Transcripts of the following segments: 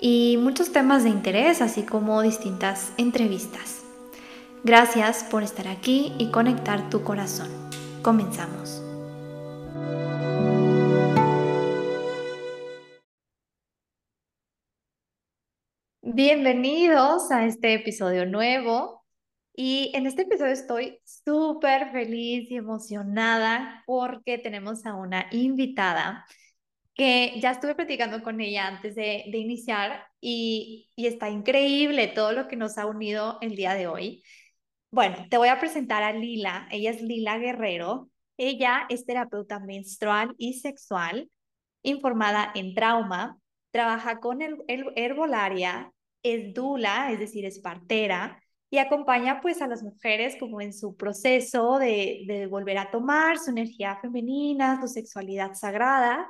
y muchos temas de interés, así como distintas entrevistas. Gracias por estar aquí y conectar tu corazón. Comenzamos. Bienvenidos a este episodio nuevo y en este episodio estoy súper feliz y emocionada porque tenemos a una invitada que ya estuve platicando con ella antes de, iniciar y, está increíble todo lo que nos ha unido el día de hoy. Bueno, te voy a presentar a Lila. Ella es Lila Guerrero. Ella es terapeuta menstrual y sexual, informada en trauma, trabaja con el, el herbolaria, es dula, es decir, es partera, y acompaña pues a las mujeres como en su proceso de, de volver a tomar su energía femenina, su sexualidad sagrada.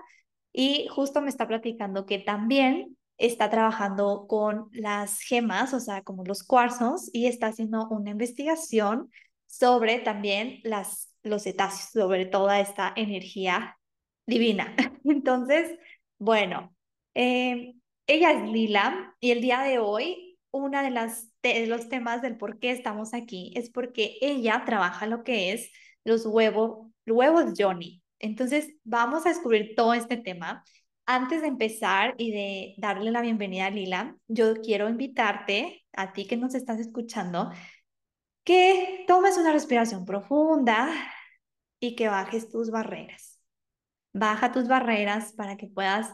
Y justo me está platicando que también está trabajando con las gemas, o sea, como los cuarzos, y está haciendo una investigación sobre también las, los cetáceos, sobre toda esta energía divina. Entonces, bueno, eh, ella es Lila y el día de hoy una de las de los temas del por qué estamos aquí es porque ella trabaja lo que es los huevos, huevos Johnny. Entonces, vamos a descubrir todo este tema. Antes de empezar y de darle la bienvenida a Lila, yo quiero invitarte, a ti que nos estás escuchando, que tomes una respiración profunda y que bajes tus barreras. Baja tus barreras para que puedas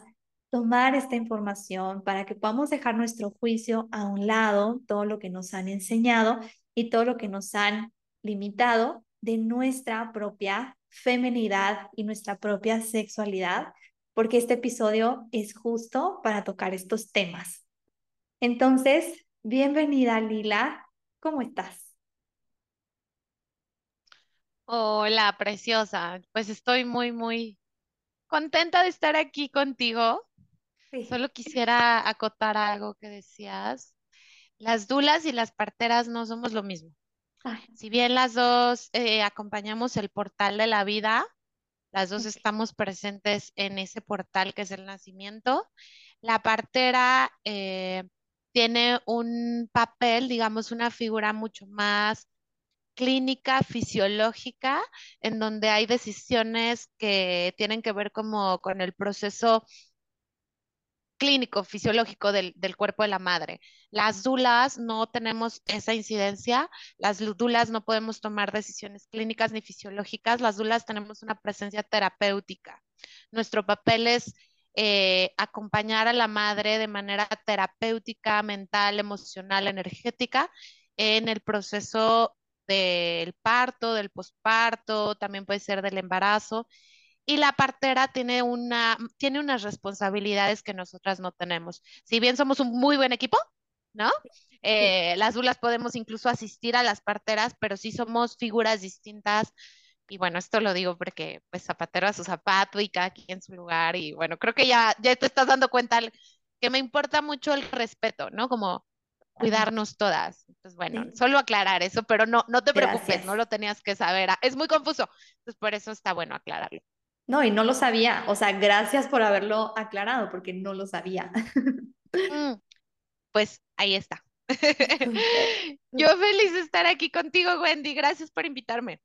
tomar esta información para que podamos dejar nuestro juicio a un lado, todo lo que nos han enseñado y todo lo que nos han limitado de nuestra propia femenidad y nuestra propia sexualidad, porque este episodio es justo para tocar estos temas. Entonces, bienvenida Lila, ¿cómo estás? Hola, preciosa. Pues estoy muy, muy contenta de estar aquí contigo Solo quisiera acotar algo que decías. Las dulas y las parteras no somos lo mismo. Si bien las dos eh, acompañamos el portal de la vida, las dos estamos presentes en ese portal que es el nacimiento. La partera eh, tiene un papel, digamos, una figura mucho más clínica, fisiológica, en donde hay decisiones que tienen que ver como con el proceso clínico, fisiológico del, cuerpo de la madre. Las dulas no tenemos esa incidencia, las dulas no podemos tomar decisiones clínicas ni fisiológicas, las dulas tenemos una presencia terapéutica. Nuestro papel es eh, acompañar a la madre de manera terapéutica, mental, emocional, energética en el proceso del parto, del posparto, también puede ser del embarazo y la partera tiene, una, tiene unas responsabilidades que nosotras no tenemos. Si bien somos un muy buen equipo, ¿no? Eh, las dulas podemos incluso asistir a las parteras, pero sí somos figuras distintas. Y bueno, esto lo digo porque pues zapatero a su zapato y cada quien en su lugar. Y bueno, creo que ya, ya te estás dando cuenta que me importa mucho el respeto, ¿no? Como cuidarnos todas. Entonces, bueno, solo aclarar eso, pero no, no te preocupes, no lo tenías que saber. Es muy confuso, entonces por eso está bueno aclararlo. No, y no lo sabía. O sea, gracias por haberlo aclarado, porque no lo sabía. Mm, pues ahí está. Yo feliz de estar aquí contigo, Wendy. Gracias por invitarme.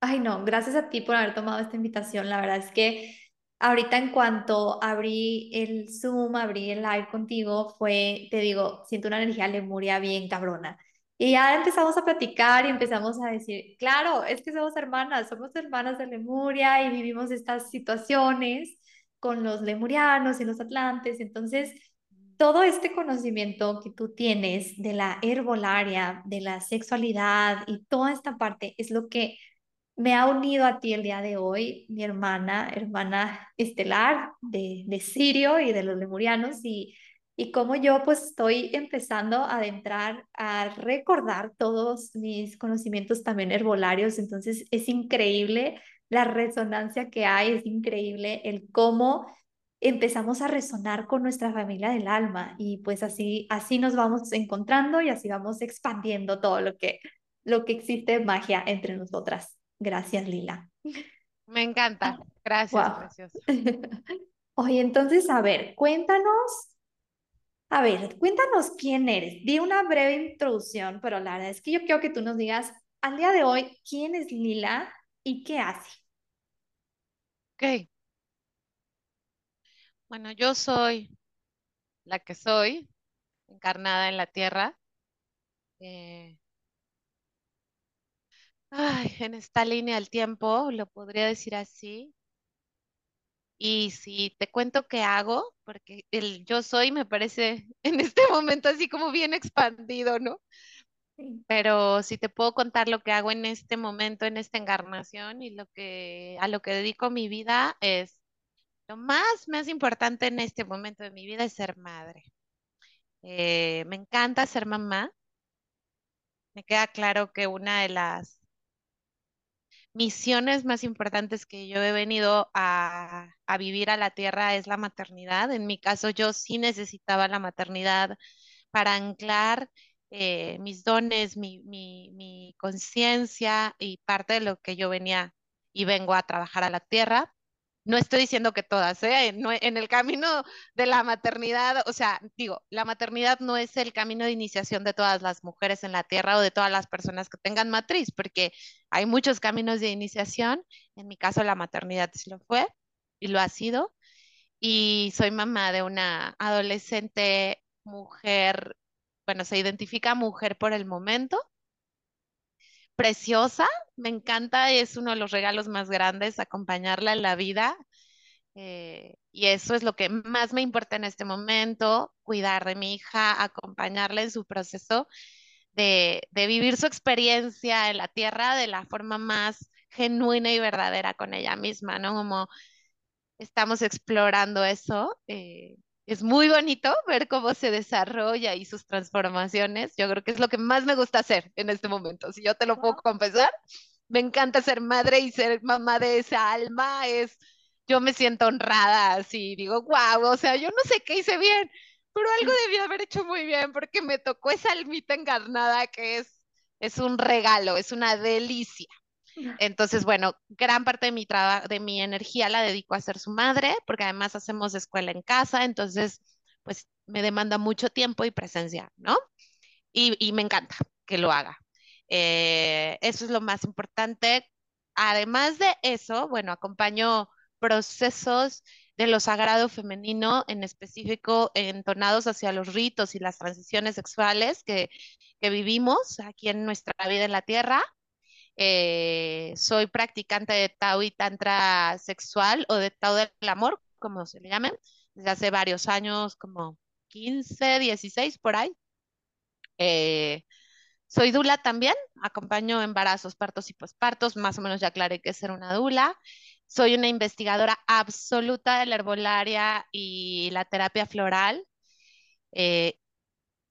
Ay, no, gracias a ti por haber tomado esta invitación. La verdad es que ahorita en cuanto abrí el Zoom, abrí el live contigo, fue, te digo, siento una energía lemuria bien cabrona. Y ya empezamos a platicar y empezamos a decir, claro, es que somos hermanas, somos hermanas de Lemuria y vivimos estas situaciones con los lemurianos y los atlantes. Entonces, todo este conocimiento que tú tienes de la herbolaria, de la sexualidad y toda esta parte es lo que me ha unido a ti el día de hoy, mi hermana, hermana estelar de, de Sirio y de los lemurianos. Y y cómo yo pues estoy empezando a adentrar, a recordar todos mis conocimientos también herbolarios. Entonces es increíble la resonancia que hay, es increíble el cómo empezamos a resonar con nuestra familia del alma y pues así, así nos vamos encontrando y así vamos expandiendo todo lo que, lo que existe magia entre nosotras. Gracias, Lila. Me encanta. Gracias, preciosa. Oye, entonces, a ver, cuéntanos a ver, cuéntanos quién eres. Di una breve introducción, pero la verdad es que yo quiero que tú nos digas al día de hoy quién es Lila y qué hace. Ok. Bueno, yo soy la que soy, encarnada en la tierra. Eh, ay, en esta línea del tiempo, lo podría decir así. Y si te cuento qué hago, porque el yo soy me parece en este momento así como bien expandido, ¿no? Pero si te puedo contar lo que hago en este momento, en esta encarnación y lo que a lo que dedico mi vida es lo más, más importante en este momento de mi vida es ser madre. Eh, me encanta ser mamá. Me queda claro que una de las misiones más importantes que yo he venido a, vivir a la tierra es la maternidad. En mi caso, yo sí necesitaba la maternidad para anclar eh, mis dones, mi, mi conciencia y parte de lo que yo venía y vengo a trabajar a la tierra. No estoy diciendo que todas, ¿eh? en el camino de la maternidad, o sea, digo, la maternidad no es el camino de iniciación de todas las mujeres en la tierra o de todas las personas que tengan matriz, porque hay muchos caminos de iniciación. En mi caso, la maternidad sí lo fue y lo ha sido. Y soy mamá de una adolescente mujer, bueno, se identifica mujer por el momento, preciosa, me encanta, es uno de los regalos más grandes acompañarla en la vida. Eh, y eso es lo que más me importa en este momento, cuidar de mi hija, acompañarla en su proceso de, vivir su experiencia en la tierra de la forma más genuina y verdadera con ella misma, ¿no? Como estamos explorando eso. Eh, es muy bonito ver cómo se desarrolla y sus transformaciones. Yo creo que es lo que más me gusta hacer en este momento. Si yo te lo puedo confesar, me encanta ser madre y ser mamá de esa alma. Es, yo me siento honrada así, digo, wow, o sea, yo no sé qué hice bien, pero algo debí haber hecho muy bien porque me tocó esa almita encarnada que es, es un regalo, es una delicia. Entonces, bueno, gran parte de mi trabajo, de mi energía la dedico a ser su madre, porque además hacemos escuela en casa, entonces, pues me demanda mucho tiempo y presencia, ¿no? Y, me encanta que lo haga. Eh, eso es lo más importante. Además de eso, bueno, acompaño procesos de lo sagrado femenino, en específico entonados hacia los ritos y las transiciones sexuales que, que vivimos aquí en nuestra vida en la tierra. Eh, soy practicante de Tao y Tantra sexual o de Tao del amor, como se le llamen, desde hace varios años, como 15, 16 por ahí. Eh, soy dula también, acompaño embarazos, partos y pospartos, más o menos ya aclaré que es ser una dula. Soy una investigadora absoluta de la herbolaria y la terapia floral. Eh,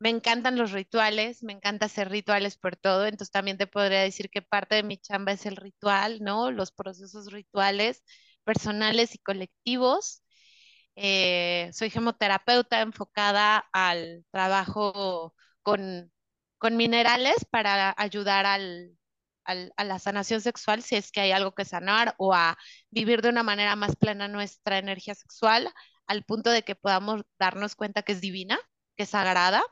me encantan los rituales, me encanta hacer rituales por todo, entonces también te podría decir que parte de mi chamba es el ritual, ¿no? Los procesos rituales personales y colectivos. Eh, soy gemoterapeuta enfocada al trabajo con, con minerales para ayudar al, a la sanación sexual si es que hay algo que sanar o a vivir de una manera más plena nuestra energía sexual al punto de que podamos darnos cuenta que es divina, que es sagrada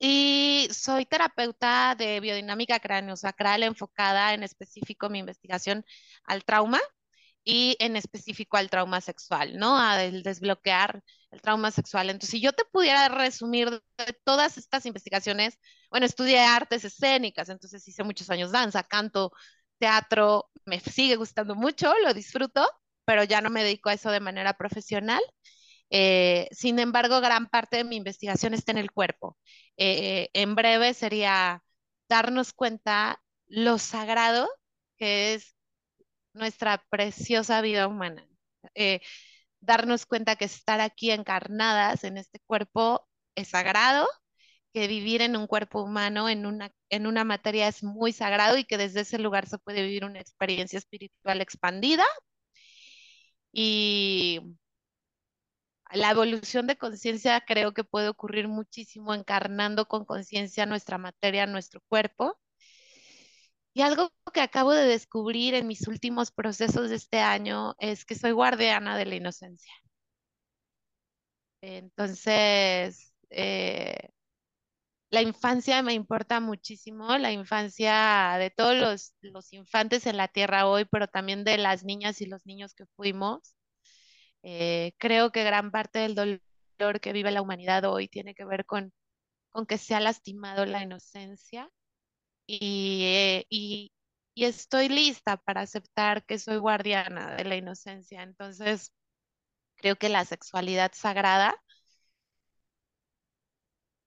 y soy terapeuta de biodinámica cráneo-sacral enfocada en específico mi investigación al trauma y en específico al trauma sexual, ¿no? A desbloquear el trauma sexual. Entonces, si yo te pudiera resumir de todas estas investigaciones, bueno, estudié artes escénicas, entonces hice muchos años danza, canto, teatro, me sigue gustando mucho, lo disfruto, pero ya no me dedico a eso de manera profesional. Eh, sin embargo, gran parte de mi investigación está en el cuerpo. Eh, en breve sería darnos cuenta lo sagrado que es nuestra preciosa vida humana. Eh, darnos cuenta que estar aquí encarnadas en este cuerpo es sagrado, que vivir en un cuerpo humano, en una, en una materia es muy sagrado y que desde ese lugar se puede vivir una experiencia espiritual expandida. Y la evolución de conciencia creo que puede ocurrir muchísimo encarnando con conciencia nuestra materia, nuestro cuerpo. Y algo que acabo de descubrir en mis últimos procesos de este año es que soy guardiana de la inocencia. Entonces, eh, la infancia me importa muchísimo, la infancia de todos los, los, infantes en la tierra hoy, pero también de las niñas y los niños que fuimos. Eh, creo que gran parte del dolor que vive la humanidad hoy tiene que ver con, con que se ha lastimado la inocencia y, eh, y, y estoy lista para aceptar que soy guardiana de la inocencia. Entonces, creo que la sexualidad sagrada,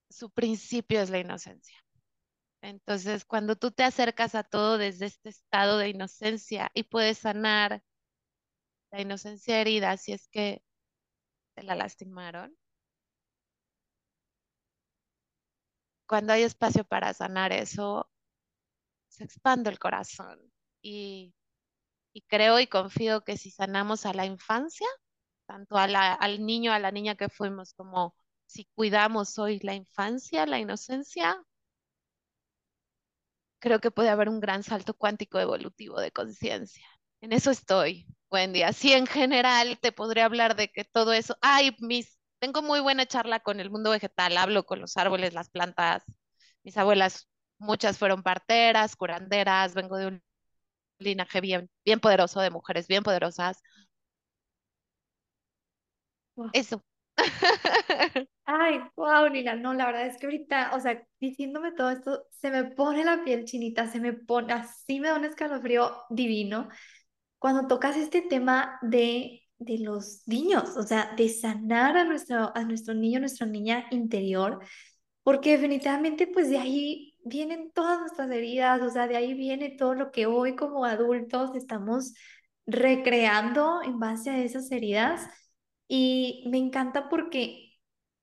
su principio es la inocencia. Entonces, cuando tú te acercas a todo desde este estado de inocencia y puedes sanar la inocencia herida si es que te la lastimaron, cuando hay espacio para sanar eso, se expande el corazón. Y, y creo y confío que si sanamos a la infancia, tanto a al niño, a la niña que fuimos, como si cuidamos hoy la infancia, la inocencia, creo que puede haber un gran salto cuántico evolutivo de conciencia. En eso estoy, Wendy. Así en general te podría hablar de que todo eso, ay, mis, tengo muy buena charla con el mundo vegetal, hablo con los árboles, las plantas. Mis abuelas, muchas fueron parteras, curanderas, vengo de un linaje bien, bien poderoso de mujeres bien poderosas. Eso. Ay, wow, Lila, no, la verdad es que ahorita, o sea, diciéndome todo esto, se me pone la piel chinita, se me pone, así me da un escalofrío divino cuando tocas este tema de, de los niños, o sea, de sanar a nuestro, a nuestro niño, nuestra niña interior, porque definitivamente pues de ahí vienen todas nuestras heridas, o sea, de ahí viene todo lo que hoy como adultos estamos recreando en base a esas heridas. Y me encanta porque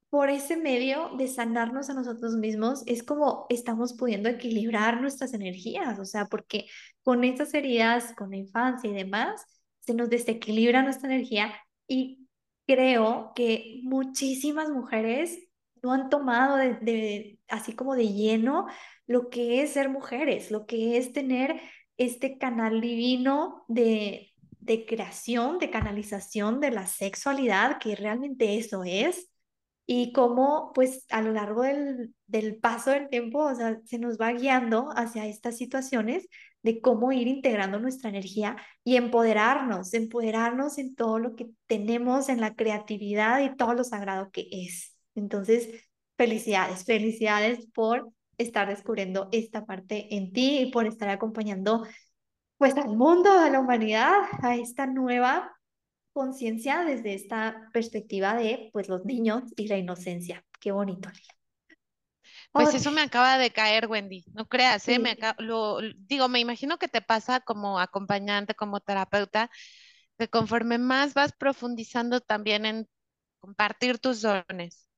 por ese medio de sanarnos a nosotros mismos es como estamos pudiendo equilibrar nuestras energías, o sea, porque con estas heridas, con la infancia y demás, se nos desequilibra nuestra energía y creo que muchísimas mujeres no han tomado de, así como de lleno lo que es ser mujeres, lo que es tener este canal divino de, de creación, de canalización de la sexualidad, que realmente eso es, y cómo pues a lo largo del, del paso del tiempo, o sea, se nos va guiando hacia estas situaciones de cómo ir integrando nuestra energía y empoderarnos, empoderarnos en todo lo que tenemos, en la creatividad y todo lo sagrado que es. Entonces, felicidades, felicidades por estar descubriendo esta parte en ti y por estar acompañando pues al mundo, a la humanidad, a esta nueva conciencia desde esta perspectiva de pues los niños y la inocencia. Qué bonito, Pues eso me acaba de caer, Wendy. No creas, ¿eh? Me lo, digo, me imagino que te pasa como acompañante, como terapeuta, que conforme más vas profundizando también en compartir tus dones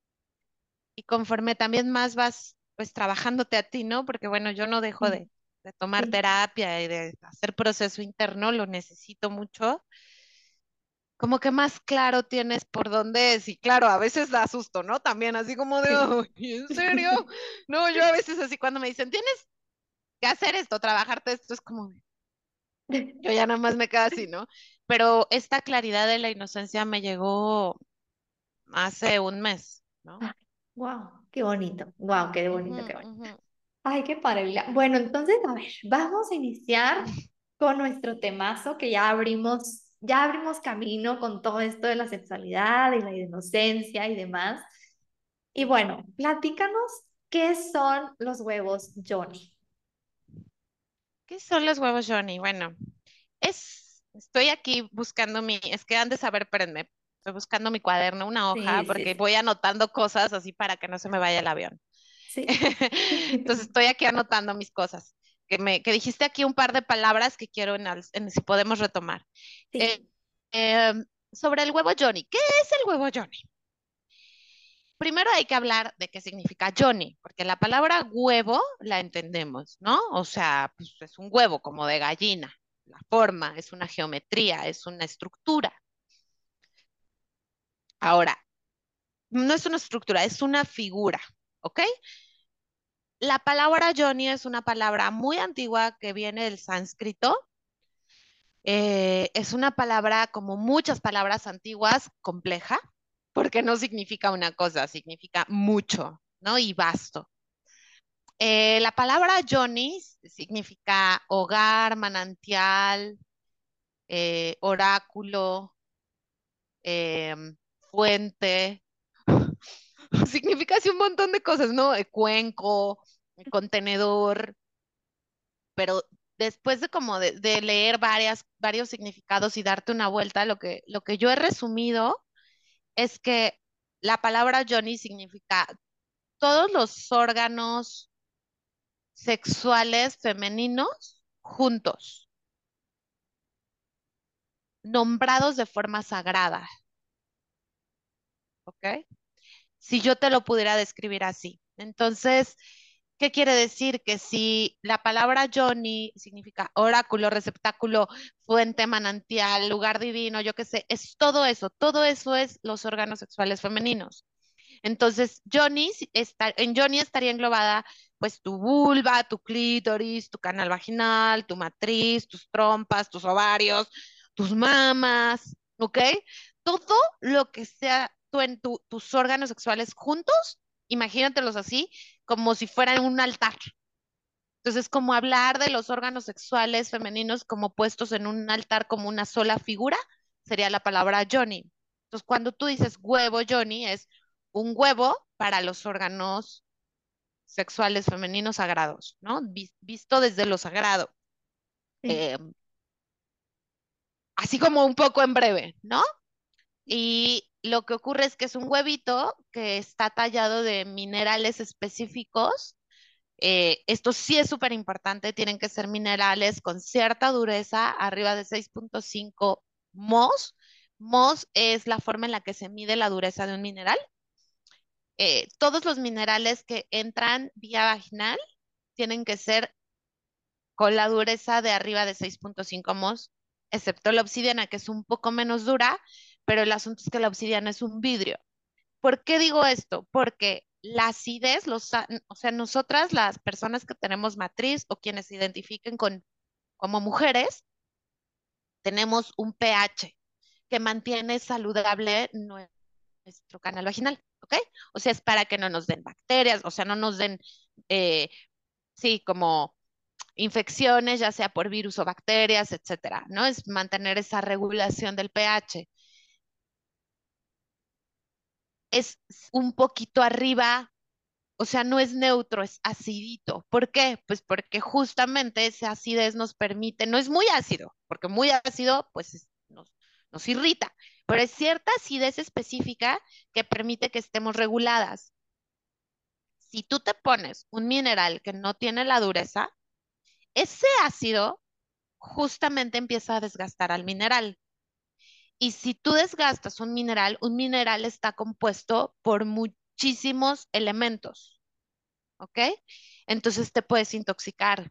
y conforme también más vas pues trabajándote a ti, ¿no? Porque bueno, yo no dejo de, de tomar terapia y de hacer proceso interno, lo necesito mucho como que más claro tienes por dónde es. Y claro, a veces da susto, ¿no? También así como de, ¿en serio? No, yo a veces así cuando me dicen, tienes que hacer esto, trabajarte esto, es como, yo ya nada más me quedo así, ¿no? Pero esta claridad de la inocencia me llegó hace un mes, ¿no? wow, qué bonito, wow, qué bonito, qué bonito. Ay, qué padre, Bueno, entonces, a ver, vamos a iniciar con nuestro temazo que ya abrimos ya abrimos camino con todo esto de la sexualidad y la inocencia y demás. Y bueno, platícanos qué son los huevos Johnny. ¿Qué son los huevos Johnny? Bueno, es, estoy aquí buscando mi, es que han de saber, espérenme, estoy buscando mi cuaderno, una hoja, porque voy anotando cosas así para que no se me vaya el avión. Sí. Entonces estoy aquí anotando mis cosas que, me, que dijiste aquí un par de palabras que quiero en, si podemos retomar. Eh, em, sobre el huevo Johnny. ¿Qué es el huevo Johnny? Primero hay que hablar de qué significa Johnny, porque la palabra huevo la entendemos, ¿no? O sea, pues es un huevo como de gallina. La forma es una geometría, es una estructura. Ahora, no es una estructura, es una figura, ¿ok? La palabra Johnny es una palabra muy antigua que viene del sánscrito. Eh, es una palabra, como muchas palabras antiguas, compleja, porque no significa una cosa, significa mucho, ¿no? Y vasto. Eh, la palabra Johnny significa hogar, manantial, eh, oráculo, em, fuente, significa así un montón de cosas, ¿no? cuenco, contenedor, pero después de como de, leer varias, varios significados y darte una vuelta, lo que, lo que yo he resumido es que la palabra Johnny significa todos los órganos sexuales femeninos juntos, nombrados de forma sagrada. ¿Ok? Si yo te lo pudiera describir así. Entonces, ¿Qué quiere decir? Que si la palabra Johnny significa oráculo, receptáculo, fuente, manantial, lugar divino, yo qué sé, es todo eso, todo eso es los órganos sexuales femeninos. Entonces, Johnny, está, en Johnny estaría englobada pues tu vulva, tu clítoris, tu canal vaginal, tu matriz, tus trompas, tus ovarios, tus mamas, ¿ok? Todo lo que sea tú en tus órganos sexuales juntos, imagínatelos así, como si fueran un altar. Entonces, como hablar de los órganos sexuales femeninos como puestos en un altar como una sola figura, sería la palabra Johnny. Entonces, cuando tú dices huevo Johnny, es un huevo para los órganos sexuales femeninos sagrados, ¿no? Visto desde lo sagrado. Em, así como un poco en breve, ¿no? Y lo que ocurre es que es un huevito que está tallado de minerales específicos. Eh, esto sí es súper importante, tienen que ser minerales con cierta dureza, arriba de 6.5 mos. Mos es la forma en la que se mide la dureza de un mineral. Eh, todos los minerales que entran vía vaginal tienen que ser con la dureza de arriba de 6.5 mos, excepto la obsidiana, que es un poco menos dura, pero el asunto es que la obsidiana es un vidrio. ¿Por qué digo esto? Porque la acidez, los, o sea, nosotras, las personas que tenemos matriz o quienes se identifiquen con, como mujeres, tenemos un pH que mantiene saludable nuestro canal vaginal, ¿ok? O sea, es para que no nos den bacterias, o sea, no nos den, eh, sí, como infecciones, ya sea por virus o bacterias, etcétera, ¿no? Es mantener esa regulación del pH es un poquito arriba, o sea, no es neutro, es acidito. ¿Por qué? Pues porque justamente esa acidez nos permite, no es muy ácido, porque muy ácido, pues nos, nos irrita, pero es cierta acidez específica que permite que estemos reguladas. Si tú te pones un mineral que no tiene la dureza, ese ácido justamente empieza a desgastar al mineral. Y si tú desgastas un mineral, un mineral está compuesto por muchísimos elementos, ¿ok? Entonces te puedes intoxicar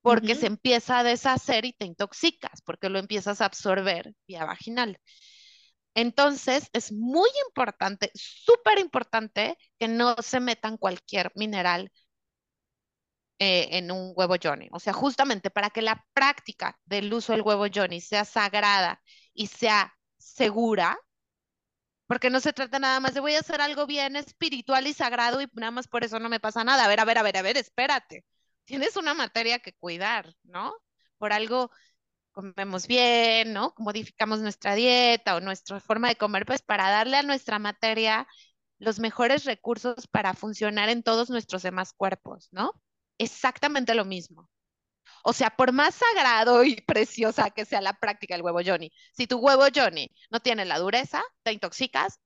porque se empieza a deshacer y te intoxicas, porque lo empiezas a absorber vía vaginal. Entonces, es muy importante, súper importante que no se metan cualquier mineral eh, en un huevo Johnny. O sea, justamente para que la práctica del uso del huevo Johnny sea sagrada y sea segura, porque no se trata nada más de voy a hacer algo bien espiritual y sagrado y nada más por eso no me pasa nada. A ver, a ver, a ver, a ver, espérate. Tienes una materia que cuidar, ¿no? Por algo comemos bien, ¿no? Modificamos nuestra dieta o nuestra forma de comer, pues para darle a nuestra materia los mejores recursos para funcionar en todos nuestros demás cuerpos, ¿no? Exactamente lo mismo. O sea, por más sagrado y preciosa que sea la práctica del huevo Johnny, si tu huevo Johnny no tiene la dureza, te intoxicas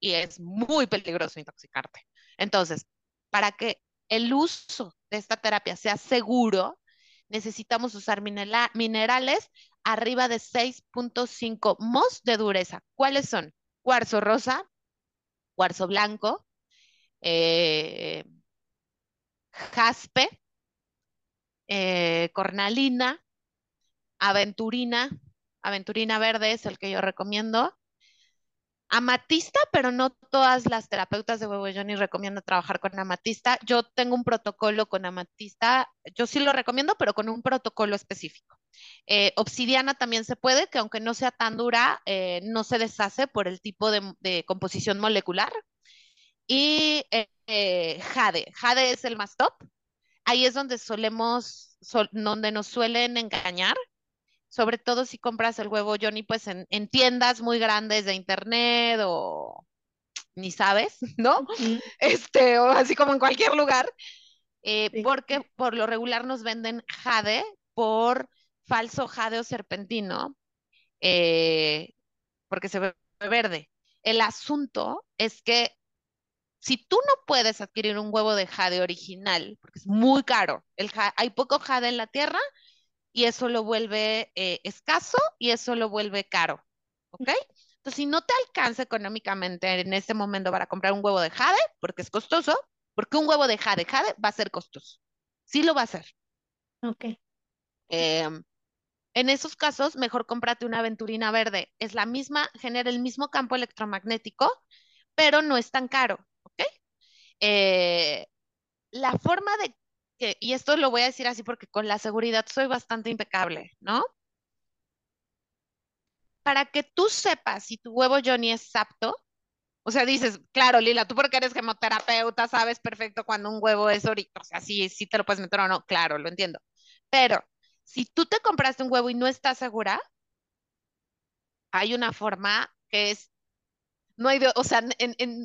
y es muy peligroso intoxicarte. Entonces, para que el uso de esta terapia sea seguro, necesitamos usar minerales arriba de 6.5 mos de dureza. ¿Cuáles son? Cuarzo rosa, cuarzo blanco, eh, jaspe, eh, cornalina, aventurina, aventurina verde es el que yo recomiendo, amatista, pero no todas las terapeutas de huevo Johnny recomiendan trabajar con amatista. Yo tengo un protocolo con amatista, yo sí lo recomiendo, pero con un protocolo específico. Eh, obsidiana también se puede, que aunque no sea tan dura, eh, no se deshace por el tipo de, composición molecular. Y jade, jade es el más top. Ahí es donde solemos, donde nos suelen engañar sobre todo si compras el huevo Johnny, pues en, tiendas muy grandes de internet o ni sabes, ¿no? Este, o así como en cualquier lugar, eh, porque por lo regular nos venden jade por falso jade o serpentino, eh, porque se ve verde. El asunto es que si tú no puedes adquirir un huevo de jade original, porque es muy caro, el hay poco jade en la tierra, y eso lo vuelve eh, escaso y eso lo vuelve caro. ¿Ok? Entonces, si no te alcanza económicamente en este momento para comprar un huevo de jade, porque es costoso, porque un huevo de jade, jade va a ser costoso. Sí lo va a ser. Ok. Em, en esos casos, mejor cómprate una aventurina verde. Es la misma, genera el mismo campo electromagnético, pero no es tan caro. Eh, la forma de y esto lo voy a decir así porque con la seguridad soy bastante impecable, ¿no? Para que tú sepas si tu huevo Johnny es apto, o sea, dices, claro, Lila, tú porque eres gemoterapeuta sabes perfecto cuando un huevo es ahorita, o sea, sí, sí te lo puedes meter o no, claro, lo entiendo. Pero si tú te compraste un huevo y no estás segura, hay una forma que es, no hay, o sea,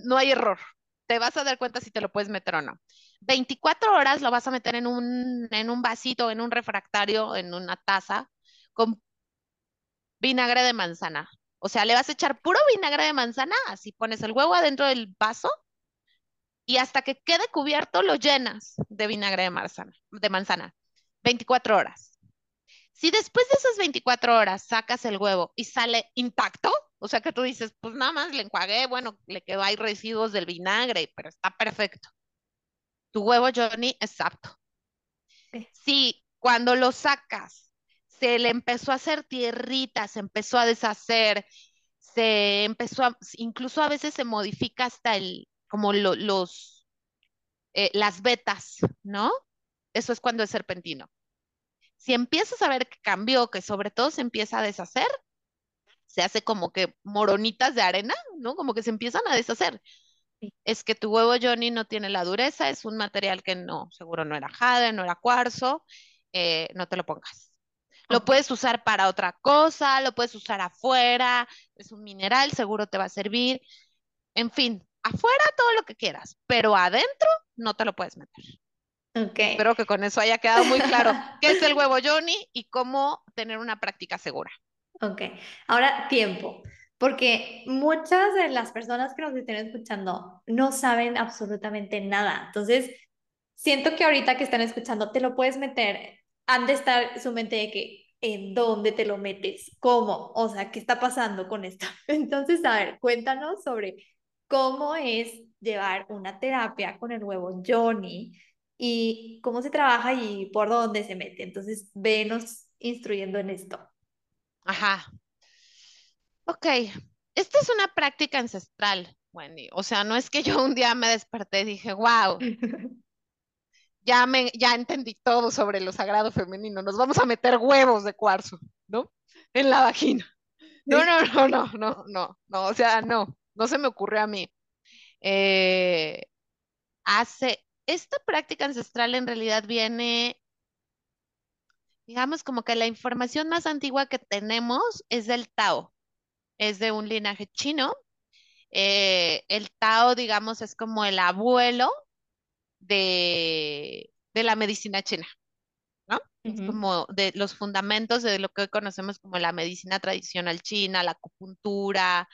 no hay error. Te vas a dar cuenta si te lo puedes meter o no. 24 horas lo vas a meter en un, en un vasito, en un refractario, en una taza, con vinagre de manzana. O sea, le vas a echar puro vinagre de manzana, así pones el huevo adentro del vaso y hasta que quede cubierto lo llenas de vinagre de manzana, de manzana. 24 horas. Si después de esas 24 horas sacas el huevo y sale intacto, o sea que tú dices, pues nada más le enjuagué, bueno, le quedó ahí residuos del vinagre, pero está perfecto tu huevo Johnny es apto. Si cuando lo sacas se le empezó a hacer tierrita, se empezó a deshacer, se empezó a, incluso a veces se modifica hasta el, como los, eh, las vetas, ¿no? Eso es cuando es serpentino. Si empiezas a ver que cambió, que sobre todo se empieza a deshacer, se hace como que moronitas de arena, ¿no? Como que se empiezan a deshacer es que tu huevo Johnny no tiene la dureza, es un material que no, seguro no era jade, no era cuarzo, eh, no te lo pongas. Lo puedes usar para otra cosa, lo puedes usar afuera, es un mineral, seguro te va a servir. En fin, afuera todo lo que quieras, pero adentro no te lo puedes meter. Okay. Espero que con eso haya quedado muy claro qué es el huevo Johnny y cómo tener una práctica segura. Ok, ahora tiempo porque muchas de las personas que nos estén escuchando no saben absolutamente nada. Entonces, siento que ahorita que están escuchando, te lo puedes meter, han de estar su mente de que, ¿en dónde te lo metes? ¿Cómo? O sea, ¿qué está pasando con esto? Entonces, a ver, cuéntanos sobre cómo es llevar una terapia con el huevo Johnny y cómo se trabaja y por dónde se mete. Entonces, venos instruyendo en esto. Ajá, Ok, esta es una práctica ancestral, Wendy. O sea, no es que yo un día me desperté y dije, wow, ya, me, ya entendí todo sobre lo sagrado femenino, nos vamos a meter huevos de cuarzo, ¿no? En la vagina. No, no, no, no, no, no, no, o sea, no, no se me ocurrió a mí. Eh, hace, esta práctica ancestral en realidad viene, digamos, como que la información más antigua que tenemos es del Tao es de un linaje chino. Eh, el Tao, digamos, es como el abuelo de, la medicina china, ¿no? Es como de los fundamentos de lo que hoy conocemos como la medicina tradicional china, la acupuntura,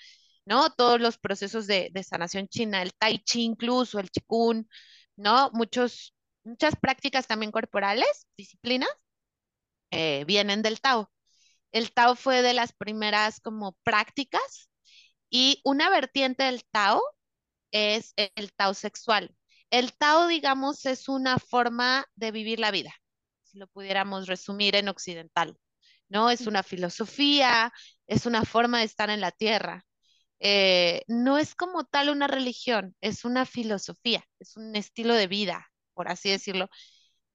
¿no? Todos los procesos de, sanación china, el tai chi incluso, el qigong, ¿no? Muchos, muchas prácticas también corporales, disciplinas, eh, vienen del Tao. El Tao fue de las primeras como prácticas y una vertiente del Tao es el Tao sexual. El Tao, digamos, es una forma de vivir la vida, si lo pudiéramos resumir en occidental, ¿no? Es una filosofía, es una forma de estar en la tierra. Eh, no es como tal una religión, es una filosofía, es un estilo de vida, por así decirlo,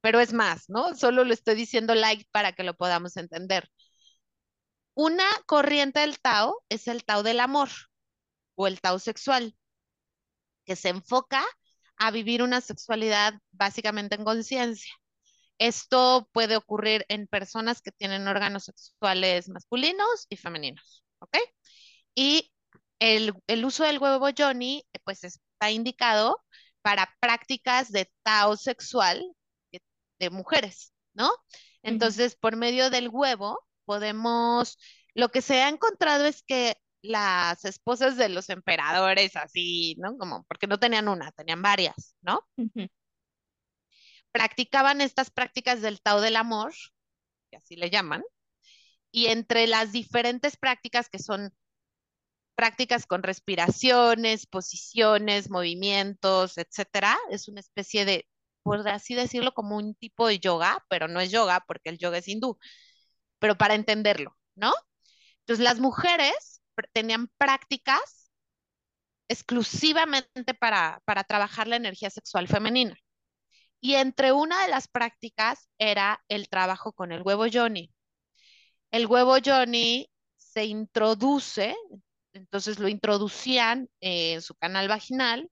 pero es más, ¿no? Solo lo estoy diciendo like para que lo podamos entender. Una corriente del Tao es el Tao del amor o el Tao sexual, que se enfoca a vivir una sexualidad básicamente en conciencia. Esto puede ocurrir en personas que tienen órganos sexuales masculinos y femeninos, ¿ok? Y el, uso del huevo Johnny, pues está indicado para prácticas de Tao sexual de, mujeres, ¿no? Entonces, por medio del huevo, podemos, lo que se ha encontrado es que las esposas de los emperadores, así, ¿no? Como, porque no tenían una, tenían varias, ¿no? Practicaban estas prácticas del Tao del amor, que así le llaman, y entre las diferentes prácticas que son prácticas con respiraciones, posiciones, movimientos, etcétera, es una especie de, por así decirlo, como un tipo de yoga, pero no es yoga porque el yoga es hindú, pero para entenderlo, ¿no? Entonces, las mujeres tenían prácticas exclusivamente para, para trabajar la energía sexual femenina. Y entre una de las prácticas era el trabajo con el huevo Johnny. El huevo Johnny se introduce, entonces lo introducían en su canal vaginal,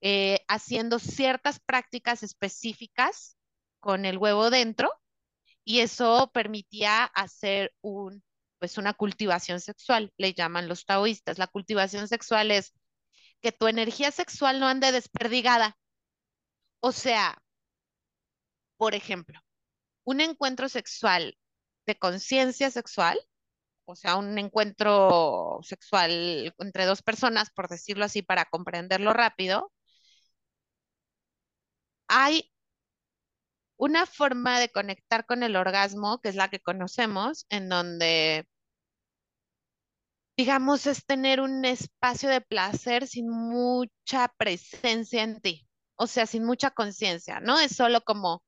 eh, haciendo ciertas prácticas específicas con el huevo dentro, y eso permitía hacer un pues una cultivación sexual, le llaman los taoístas. La cultivación sexual es que tu energía sexual no ande desperdigada. O sea, por ejemplo, un encuentro sexual de conciencia sexual, o sea, un encuentro sexual entre dos personas, por decirlo así, para comprenderlo rápido, hay una forma de conectar con el orgasmo, que es la que conocemos, en donde, digamos, es tener un espacio de placer sin mucha presencia en ti, o sea, sin mucha conciencia, ¿no? Es solo como,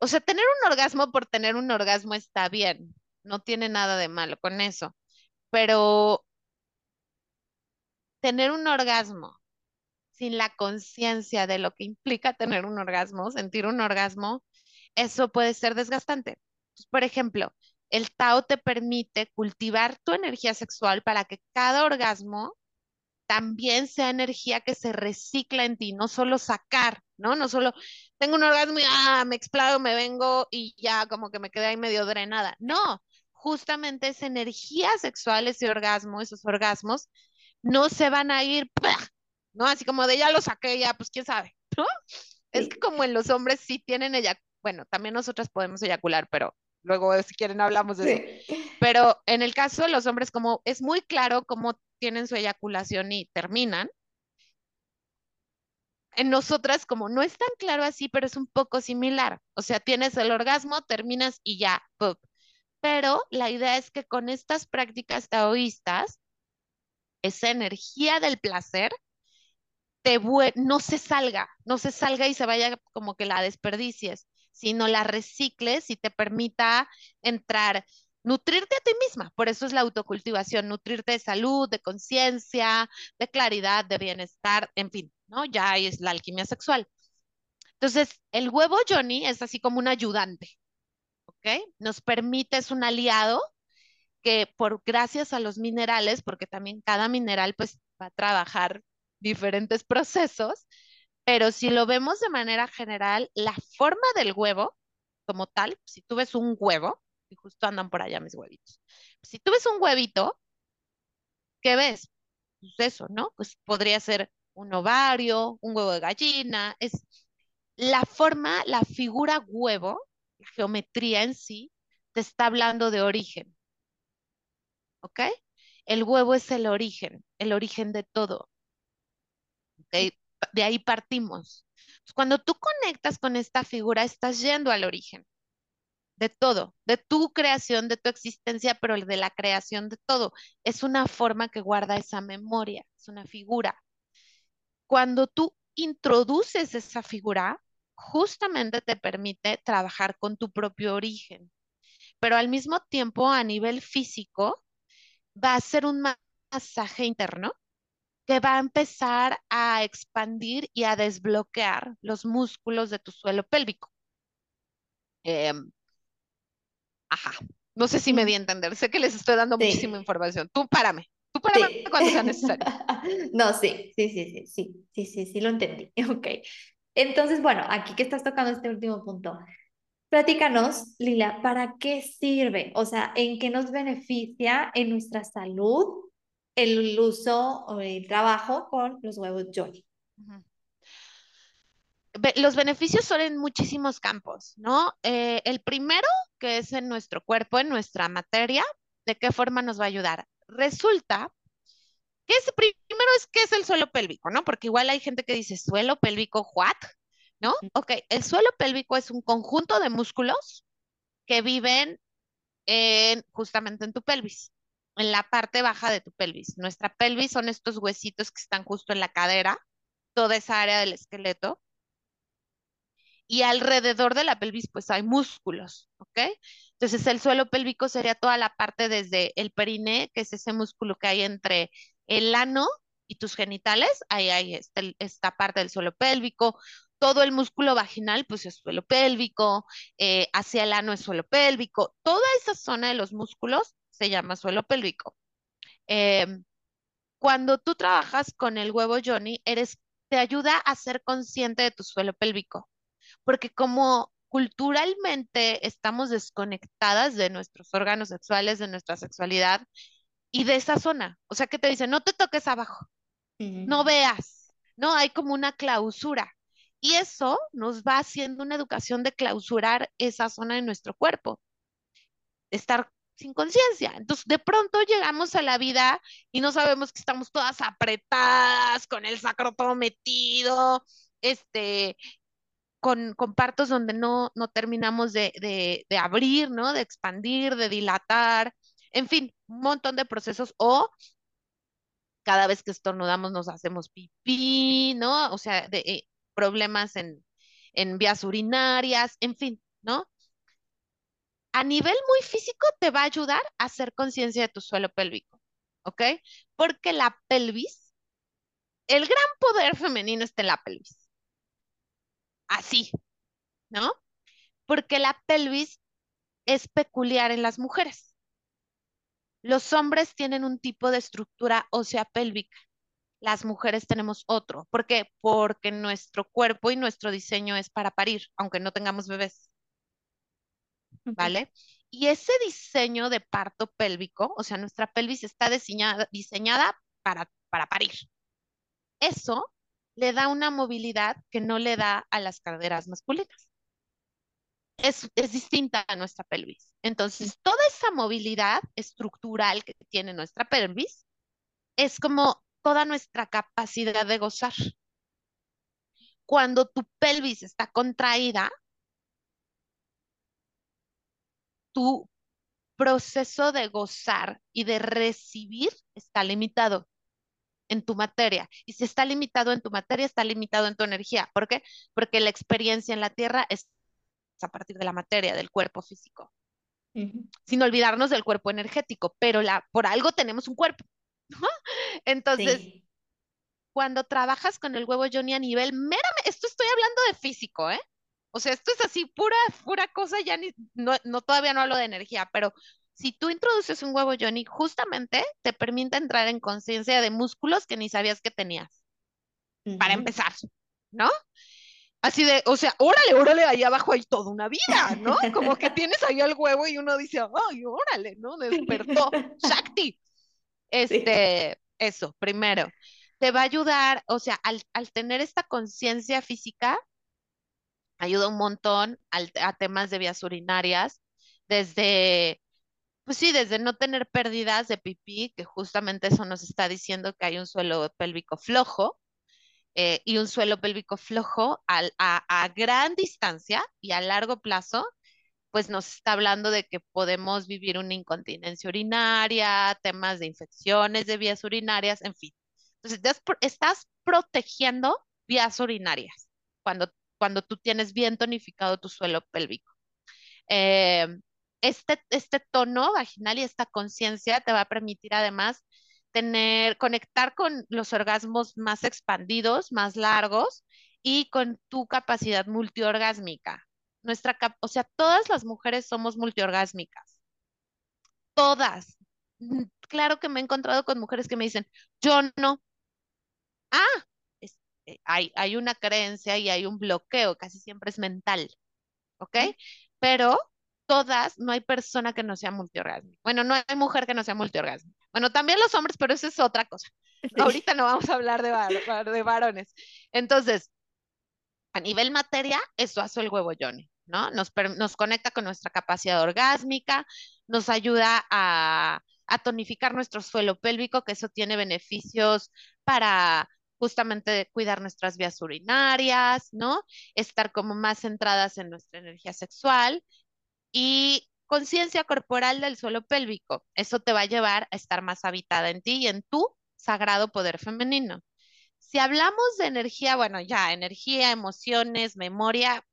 o sea, tener un orgasmo por tener un orgasmo está bien, no tiene nada de malo con eso, pero tener un orgasmo sin la conciencia de lo que implica tener un orgasmo, sentir un orgasmo, eso puede ser desgastante. por ejemplo, el Tao te permite cultivar tu energía sexual para que cada orgasmo también sea energía que se recicla en ti, no solo sacar, ¿no? No solo tengo un orgasmo y ah, me explado, me vengo y ya como que me quedé ahí medio drenada. No, justamente esa energía sexual, ese orgasmo, esos orgasmos, no se van a ir ¿no? Así como de ya lo saqué, ya, pues quién sabe, ¿no? Es que como en los hombres sí tienen ella, bueno, también nosotras podemos eyacular, pero luego si quieren hablamos de eso. Pero en el caso de los hombres, como es muy claro cómo tienen su eyaculación y terminan, en nosotras como no es tan claro así, pero es un poco similar. O sea, tienes el orgasmo, terminas y ya, Pero la idea es que con estas prácticas taoístas, esa energía del placer no se salga, no se salga y se vaya como que la desperdicies, sino la recicles y te permita entrar, nutrirte a ti misma. Por eso es la autocultivación, nutrirte de salud, de conciencia, de claridad, de bienestar, en fin, ¿no? Ya es la alquimia sexual. Entonces, el huevo Johnny es así como un ayudante, ¿ok? Nos permite, es un aliado que por gracias a los minerales, porque también cada mineral pues va a trabajar diferentes procesos, pero si lo vemos de manera general, la forma del huevo como tal, si tú ves un huevo, y justo andan por allá mis huevitos, si tú ves un huevito, ¿qué ves? Pues eso, ¿no? Pues podría ser un ovario, un huevo de gallina, es la forma, la figura huevo, la geometría en sí, te está hablando de origen. ¿Ok? El huevo es el origen, el origen de todo. De ahí partimos. Cuando tú conectas con esta figura, estás yendo al origen de todo, de tu creación, de tu existencia, pero de la creación de todo. Es una forma que guarda esa memoria, es una figura. Cuando tú introduces esa figura, justamente te permite trabajar con tu propio origen, pero al mismo tiempo a nivel físico va a ser un masaje interno que va a empezar a expandir y a desbloquear los músculos de tu suelo pélvico. Em, ajá, no sé si me di a entender, sé que les estoy dando muchísima información. Tú párame, tú párame cuando sea necesario. no, sí, sí, sí, sí, sí, sí, sí, sí, lo entendí. Ok. Entonces, bueno, aquí que estás tocando este último punto, platícanos, Lila, ¿para qué sirve? O sea, ¿en qué nos beneficia en nuestra salud el uso o el trabajo con los huevos Johnny? Los beneficios son en muchísimos campos, ¿no? Eh, el primero, que es en nuestro cuerpo, en nuestra materia, ¿de qué forma nos va a ayudar? Resulta que es, primero es que es el suelo pélvico, ¿no? Porque igual hay gente que dice suelo pélvico, ¿what? ¿No? Ok, el suelo pélvico es un conjunto de músculos que viven en, justamente en tu pelvis, en la parte baja de tu pelvis. Nuestra pelvis son estos huesitos que están justo en la cadera, toda esa área del esqueleto y alrededor de la pelvis pues hay músculos, ¿ok? Entonces el suelo pélvico sería toda la parte desde el periné, que es ese músculo que hay entre el ano y tus genitales, ahí hay este, esta parte del suelo pélvico, todo el músculo vaginal pues es suelo pélvico, eh, hacia el ano es suelo pélvico, toda esa zona de los músculos se llama suelo pélvico. Em, cuando tú trabajas con el huevo Johnny, eres, te ayuda a ser consciente de tu suelo pélvico porque como culturalmente estamos desconectadas de nuestros órganos sexuales, de nuestra sexualidad y de esa zona. O sea, que te dicen, no te toques abajo, no veas, no, hay como una clausura. Y eso nos va haciendo una educación de clausurar esa zona de nuestro cuerpo, estar sin conciencia. Entonces, de pronto llegamos a la vida y no sabemos que estamos todas apretadas, con el sacro todo metido, este, con, partos donde no, no terminamos de, de, abrir, ¿no? De expandir, de dilatar, en fin, un montón de procesos o cada vez que estornudamos nos hacemos pipí, ¿no? O sea, de, eh, problemas en, en vías urinarias, en fin, ¿no? A nivel muy físico te va a ayudar a hacer conciencia de tu suelo pélvico, ¿ok? Porque la pelvis, el gran poder femenino está en la pelvis así, ¿no? Porque la pelvis es peculiar en las mujeres. Los hombres tienen un tipo de estructura ósea pélvica. Las mujeres tenemos otro. ¿Por qué? Porque nuestro cuerpo y nuestro diseño es para parir, aunque no tengamos bebés. ¿Vale? Y ese diseño de parto pélvico, o sea, nuestra pelvis está diseñada, diseñada para, para parir. Eso le da una movilidad que no le da a las caderas masculinas. Es, distinta a nuestra pelvis. Entonces, toda esa movilidad estructural que tiene nuestra pelvis es como toda nuestra capacidad de gozar. Cuando tu pelvis está contraída, tu proceso de gozar y de recibir está limitado en tu materia. Y si está limitado en tu materia, está limitado en tu energía. ¿Por qué? Porque la experiencia en la Tierra es a partir de la materia, del cuerpo físico. Sin olvidarnos del cuerpo energético, pero la, por algo tenemos un cuerpo. Entonces, cuando trabajas con el huevo Johnny a nivel meramente, esto estoy hablando de físico, ¿eh? O sea, esto es así, pura, pura cosa, ya ni, no, no, todavía no hablo de energía, pero si tú introduces un huevo Johnny, justamente te permite entrar en conciencia de músculos que ni sabías que tenías. Para empezar, ¿no? Así de, o sea, órale, órale, ahí abajo hay toda una vida, ¿no? Como que tienes ahí el huevo y uno dice, ay, órale, ¿no? Despertó, Shakti. Este, eso, primero. Te va a ayudar, o sea, al, tener esta conciencia física, ayuda un montón a temas de vías urinarias, desde pues sí, desde no tener pérdidas de pipí, que justamente eso nos está diciendo que hay un suelo pélvico flojo, eh, y un suelo pélvico flojo a, gran distancia y a largo plazo pues nos está hablando de que podemos vivir una incontinencia urinaria, temas de infecciones de vías urinarias, en fin. Entonces, estás protegiendo vías urinarias cuando, cuando tú tienes bien tonificado tu suelo pélvico. Eh, este, este tono vaginal y esta conciencia te va a permitir además tener, conectar con los orgasmos más expandidos, más largos y con tu capacidad multiorgásmica. Nuestra, o sea, todas las mujeres somos multiorgásmicas. Todas. Claro que me he encontrado con mujeres que me dicen, yo no. Ah, hay, hay una creencia y hay un bloqueo, casi siempre es mental. ¿Ok? Pero todas, no hay persona que no sea multiorgásmica. Bueno, no hay mujer que no sea multiorgásmica. Bueno, también los hombres, pero eso es otra cosa. Ahorita no vamos a hablar de, de varones. Entonces, a nivel materia, eso hace el huevo Johnny, ¿no? Nos, nos conecta con nuestra capacidad orgásmica, nos ayuda a, a tonificar nuestro suelo pélvico, que eso tiene beneficios para justamente cuidar nuestras vías urinarias, ¿no? Estar como más centradas en nuestra energía sexual y conciencia corporal del suelo pélvico. Eso te va a llevar a estar más habitada en ti y en tu sagrado poder femenino. Si hablamos de energía, bueno, ya, energía, emociones, memoria,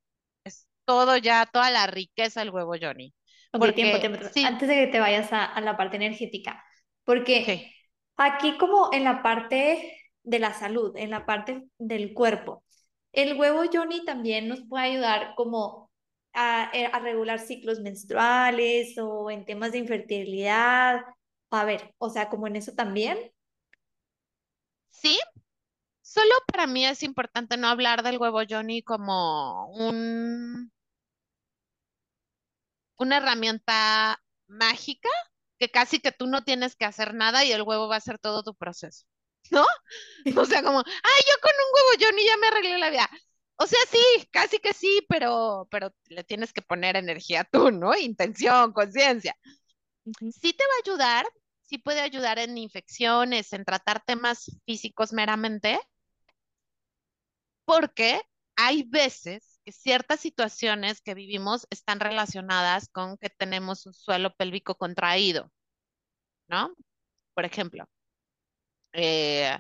es todo ya, toda la riqueza del huevo Johnny. Ok, tiempo, tiempo. Antes de que te vayas a, la parte energética, porque aquí como en la parte de la salud, en la parte del cuerpo, el huevo Johnny también nos puede ayudar como eh, a, regular ciclos menstruales o en temas de infertilidad. A ver, o sea, como en eso también. Sí, solo para mí es importante no hablar del huevo Johnny como un, una herramienta mágica que casi que tú no tienes que hacer nada y el huevo va a hacer todo tu proceso, ¿no? O sea, como, ay, yo con un huevo Johnny ya me arreglé la vida. O sea, sí, casi que sí, pero, pero le tienes que poner energía tú, ¿no? Intención, conciencia. Sí te va a ayudar, sí puede ayudar en infecciones, en tratar temas físicos meramente, porque hay veces que ciertas situaciones que vivimos están relacionadas con que tenemos un suelo pélvico contraído, ¿no? Por ejemplo, eh,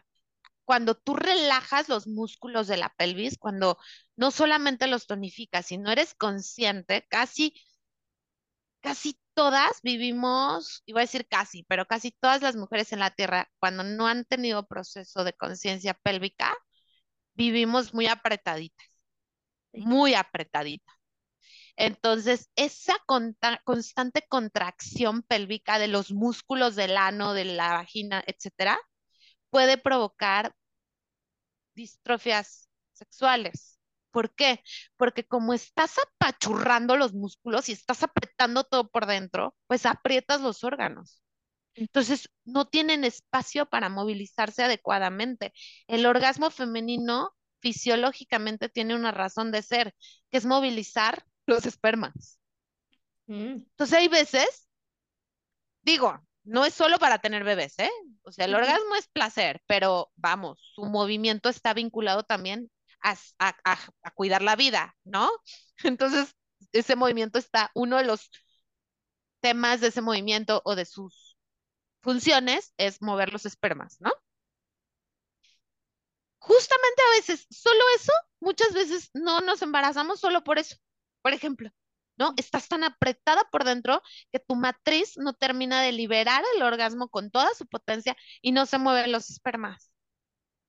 cuando tú relajas los músculos de la pelvis, cuando no solamente los tonificas, sino eres consciente, casi, casi todas vivimos, iba a decir casi, pero casi todas las mujeres en la Tierra, cuando no han tenido proceso de conciencia pélvica, vivimos muy apretaditas, muy apretaditas. Entonces, esa constante contracción pélvica de los músculos del ano, de la vagina, etcétera, puede provocar distrofias sexuales. ¿Por qué? Porque como estás apachurrando los músculos y estás apretando todo por dentro, pues aprietas los órganos. Entonces, no tienen espacio para movilizarse adecuadamente. El orgasmo femenino fisiológicamente tiene una razón de ser, que es movilizar los espermas. Mm. Entonces, hay veces, digo, no es solo para tener bebés, ¿eh? O sea, el orgasmo es placer, pero vamos, su movimiento está vinculado también a, cuidar la vida, ¿no? Entonces, ese movimiento está, uno de los temas de ese movimiento o de sus funciones es mover los espermas, ¿no? Justamente a veces, solo eso, muchas veces no nos embarazamos solo por eso. Por ejemplo, ¿no? Estás tan apretada por dentro que tu matriz no termina de liberar el orgasmo con toda su potencia y no se mueven los espermas.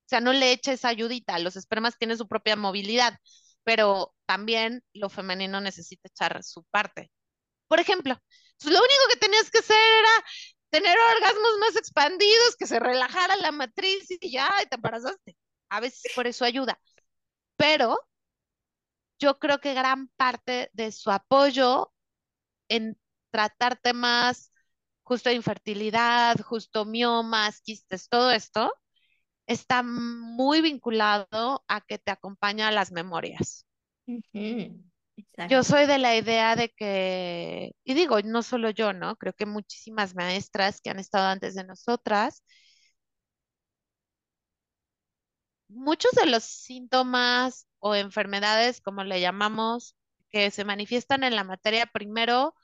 O sea, no le eches ayudita, los espermas tienen su propia movilidad, pero también lo femenino necesita echar su parte. Por ejemplo, pues, lo único que tenías que hacer era tener orgasmos más expandidos, que se relajara la matriz y ya, y te embarazaste. A veces por eso ayuda. Pero yo creo que gran parte de su apoyo en tratar temas justo de infertilidad, justo miomas, quistes, todo esto, está muy vinculado a que te acompaña a las memorias. Yo soy de la idea de que, y digo, no solo yo, ¿no? Creo que muchísimas maestras que han estado antes de nosotras, muchos de los síntomas o enfermedades, como le llamamos, que se manifiestan en la materia primero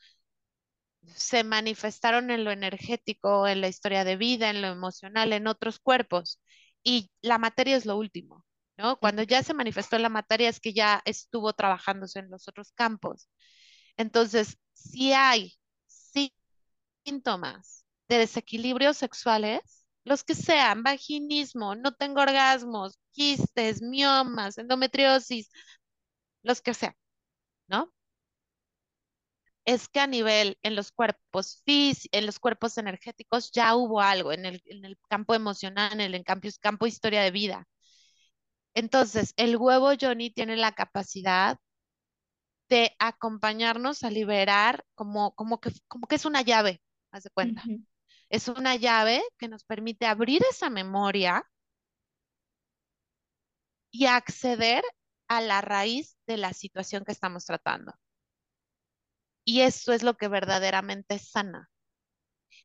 se manifestaron en lo energético, en la historia de vida, en lo emocional, en otros cuerpos. Y la materia es lo último, ¿no? Cuando ya se manifestó en la materia es que ya estuvo trabajándose en los otros campos. Entonces, si hay síntomas de desequilibrios sexuales, los que sean, vaginismo, no tengo orgasmos, quistes, miomas, endometriosis, los que sean, ¿no? es que a nivel en los cuerpos físicos, en los cuerpos energéticos ya hubo algo en el, en el campo emocional, en el campo, campo historia de vida. Entonces, el huevo Johnny tiene la capacidad de acompañarnos a liberar como, como, que, como que es una llave, haz de cuenta. Es una llave que nos permite abrir esa memoria y acceder a la raíz de la situación que estamos tratando. Y eso es lo que verdaderamente sana.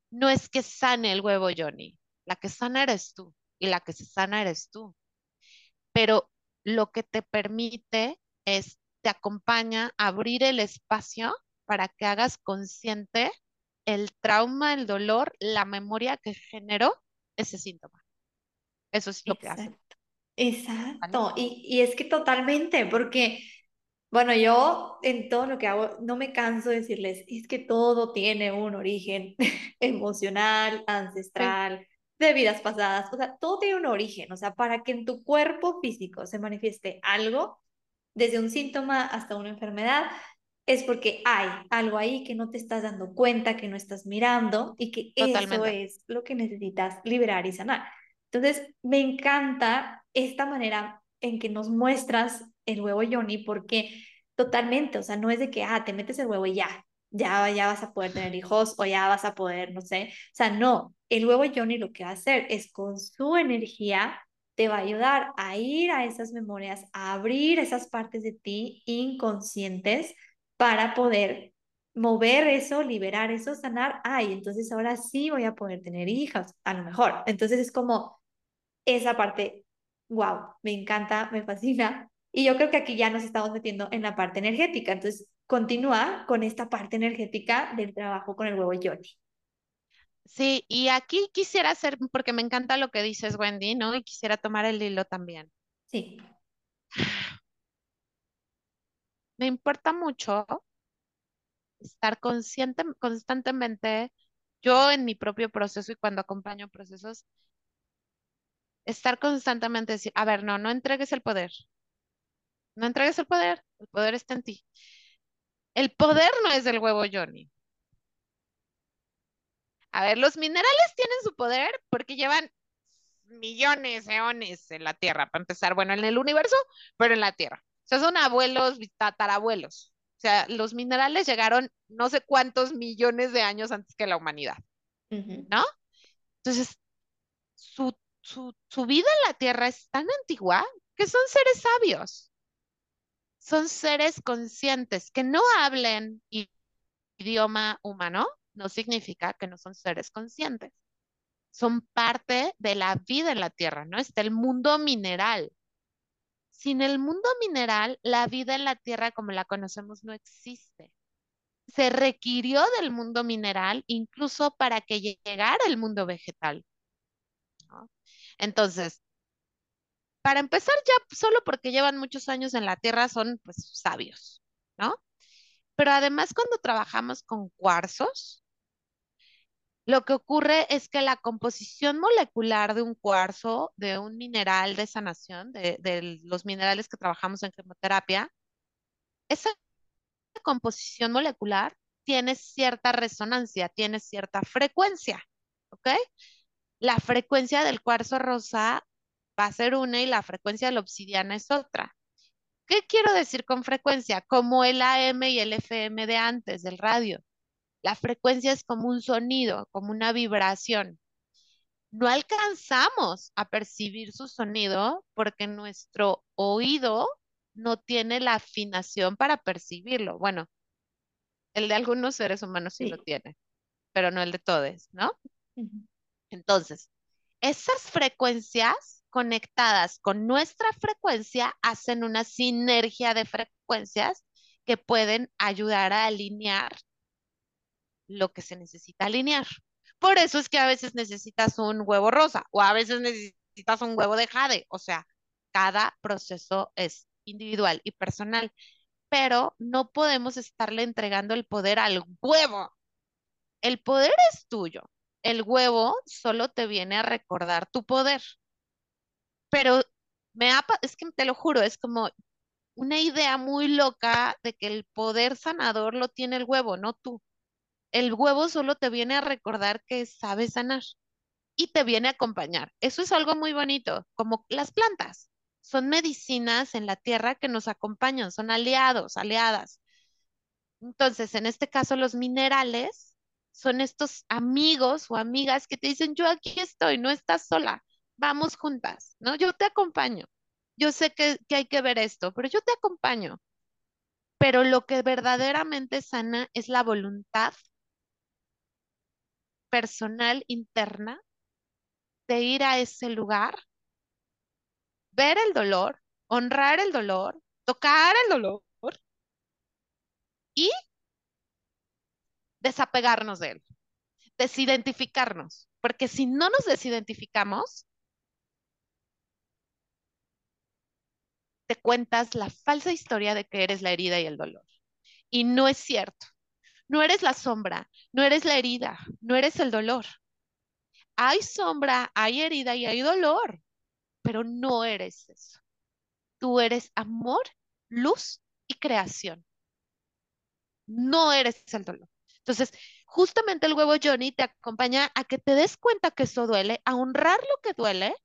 No es que sane el huevo, Johnny. La que sana eres tú y la que se sana eres tú. Pero lo que te permite es, te acompaña a abrir el espacio para que hagas consciente el trauma, el dolor, la memoria que generó ese síntoma. Eso es lo que hace. Exacto. Y, y es que totalmente, porque bueno, yo en todo lo que hago no me canso de decirles, es que todo tiene un origen emocional, ancestral, de vidas pasadas, o sea, todo tiene un origen, o sea, para que en tu cuerpo físico se manifieste algo, desde un síntoma hasta una enfermedad, es porque hay algo ahí que no te estás dando cuenta, que no estás mirando y que eso es lo que necesitas liberar y sanar. Entonces, me encanta esta manera en que nos muestras el huevo Johnny porque totalmente, o sea, no es de que, ah, te metes el huevo y ya, ya, ya vas a poder tener hijos o ya vas a poder, no sé, o sea, no, el huevo Johnny lo que va a hacer es con su energía te va a ayudar a ir a esas memorias, a abrir esas partes de ti inconscientes para poder mover eso, liberar eso, sanar, ay, entonces ahora sí voy a poder tener hijas, a lo mejor. Entonces es como esa parte, wow, me encanta, me fascina, y yo creo que aquí ya nos estamos metiendo en la parte energética. Entonces, continúa con esta parte energética del trabajo con el huevo Johnny. Sí, y aquí quisiera hacer, porque me encanta lo que dices, Wendy, ¿no? Y quisiera tomar el hilo también. Sí. Me importa mucho estar consciente constantemente, yo en mi propio proceso y cuando acompaño procesos, estar constantemente decir, a ver, no, no entregues el poder, no entregues el poder, el poder está en ti. El poder no es del huevo Johnny. A ver, los minerales tienen su poder porque llevan millones, eones en la Tierra, para empezar, bueno, en el universo, pero en la Tierra. Sea, son abuelos, tatarabuelos. O sea, los minerales llegaron no sé cuántos millones de años antes que la humanidad, ¿no? Entonces, su, su, su vida en la Tierra es tan antigua que son seres sabios son seres conscientes que no hablen idioma humano, no significa que no son seres conscientes. Son parte de la vida en la Tierra, ¿no? Está el mundo mineral. Sin el mundo mineral, la vida en la Tierra como la conocemos no existe. Se requirió del mundo mineral incluso para que llegara el mundo vegetal. Entonces, para empezar ya solo porque llevan muchos años en la Tierra son pues sabios, ¿no? Pero además cuando trabajamos con cuarzos, lo que ocurre es que la composición molecular de un cuarzo, de un mineral de sanación, de, de los minerales que trabajamos en quimioterapia, esa composición molecular tiene cierta resonancia, tiene cierta frecuencia, ¿ok? La frecuencia del cuarzo rosa va a ser una y la frecuencia de la obsidiana es otra. ¿Qué quiero decir con frecuencia? Como el AM y el FM de antes del radio. La frecuencia es como un sonido, como una vibración. No alcanzamos a percibir su sonido porque nuestro oído no tiene la afinación para percibirlo. Bueno, el de algunos seres humanos sí, lo tiene, pero no el de todos, ¿no? Entonces, esas frecuencias conectadas con nuestra frecuencia hacen una sinergia de frecuencias que pueden ayudar a alinear lo que se necesita alinear. Por eso es que a veces necesitas un huevo rosa o a veces necesitas un huevo de jade. O sea, cada proceso es individual y personal, pero no podemos estarle entregando el poder al huevo. El poder es tuyo. El huevo solo te viene a recordar tu poder. Pero me ha, es que te lo juro, es como una idea muy loca de que el poder sanador lo tiene el huevo, no tú. El huevo solo te viene a recordar que sabe sanar y te viene a acompañar. Eso es algo muy bonito, como las plantas. Son medicinas en la tierra que nos acompañan, son aliados, aliadas. Entonces, en este caso, los minerales son estos amigos o amigas que te dicen, yo aquí estoy, no estás sola, vamos juntas, ¿no? Yo te acompaño. Yo sé que, que hay que ver esto, pero yo te acompaño. Pero lo que verdaderamente sana es la voluntad personal interna de ir a ese lugar, ver el dolor, honrar el dolor, tocar el dolor y desapegarnos de él, desidentificarnos, porque si no nos desidentificamos, te cuentas la falsa historia de que eres la herida y el dolor. Y no es cierto. No eres la sombra, no eres la herida, no eres el dolor. Hay sombra, hay herida y hay dolor, pero no eres eso. Tú eres amor, luz y creación. No eres el dolor. Entonces, justamente el huevo Johnny te acompaña a que te des cuenta que eso duele, a honrar lo que duele,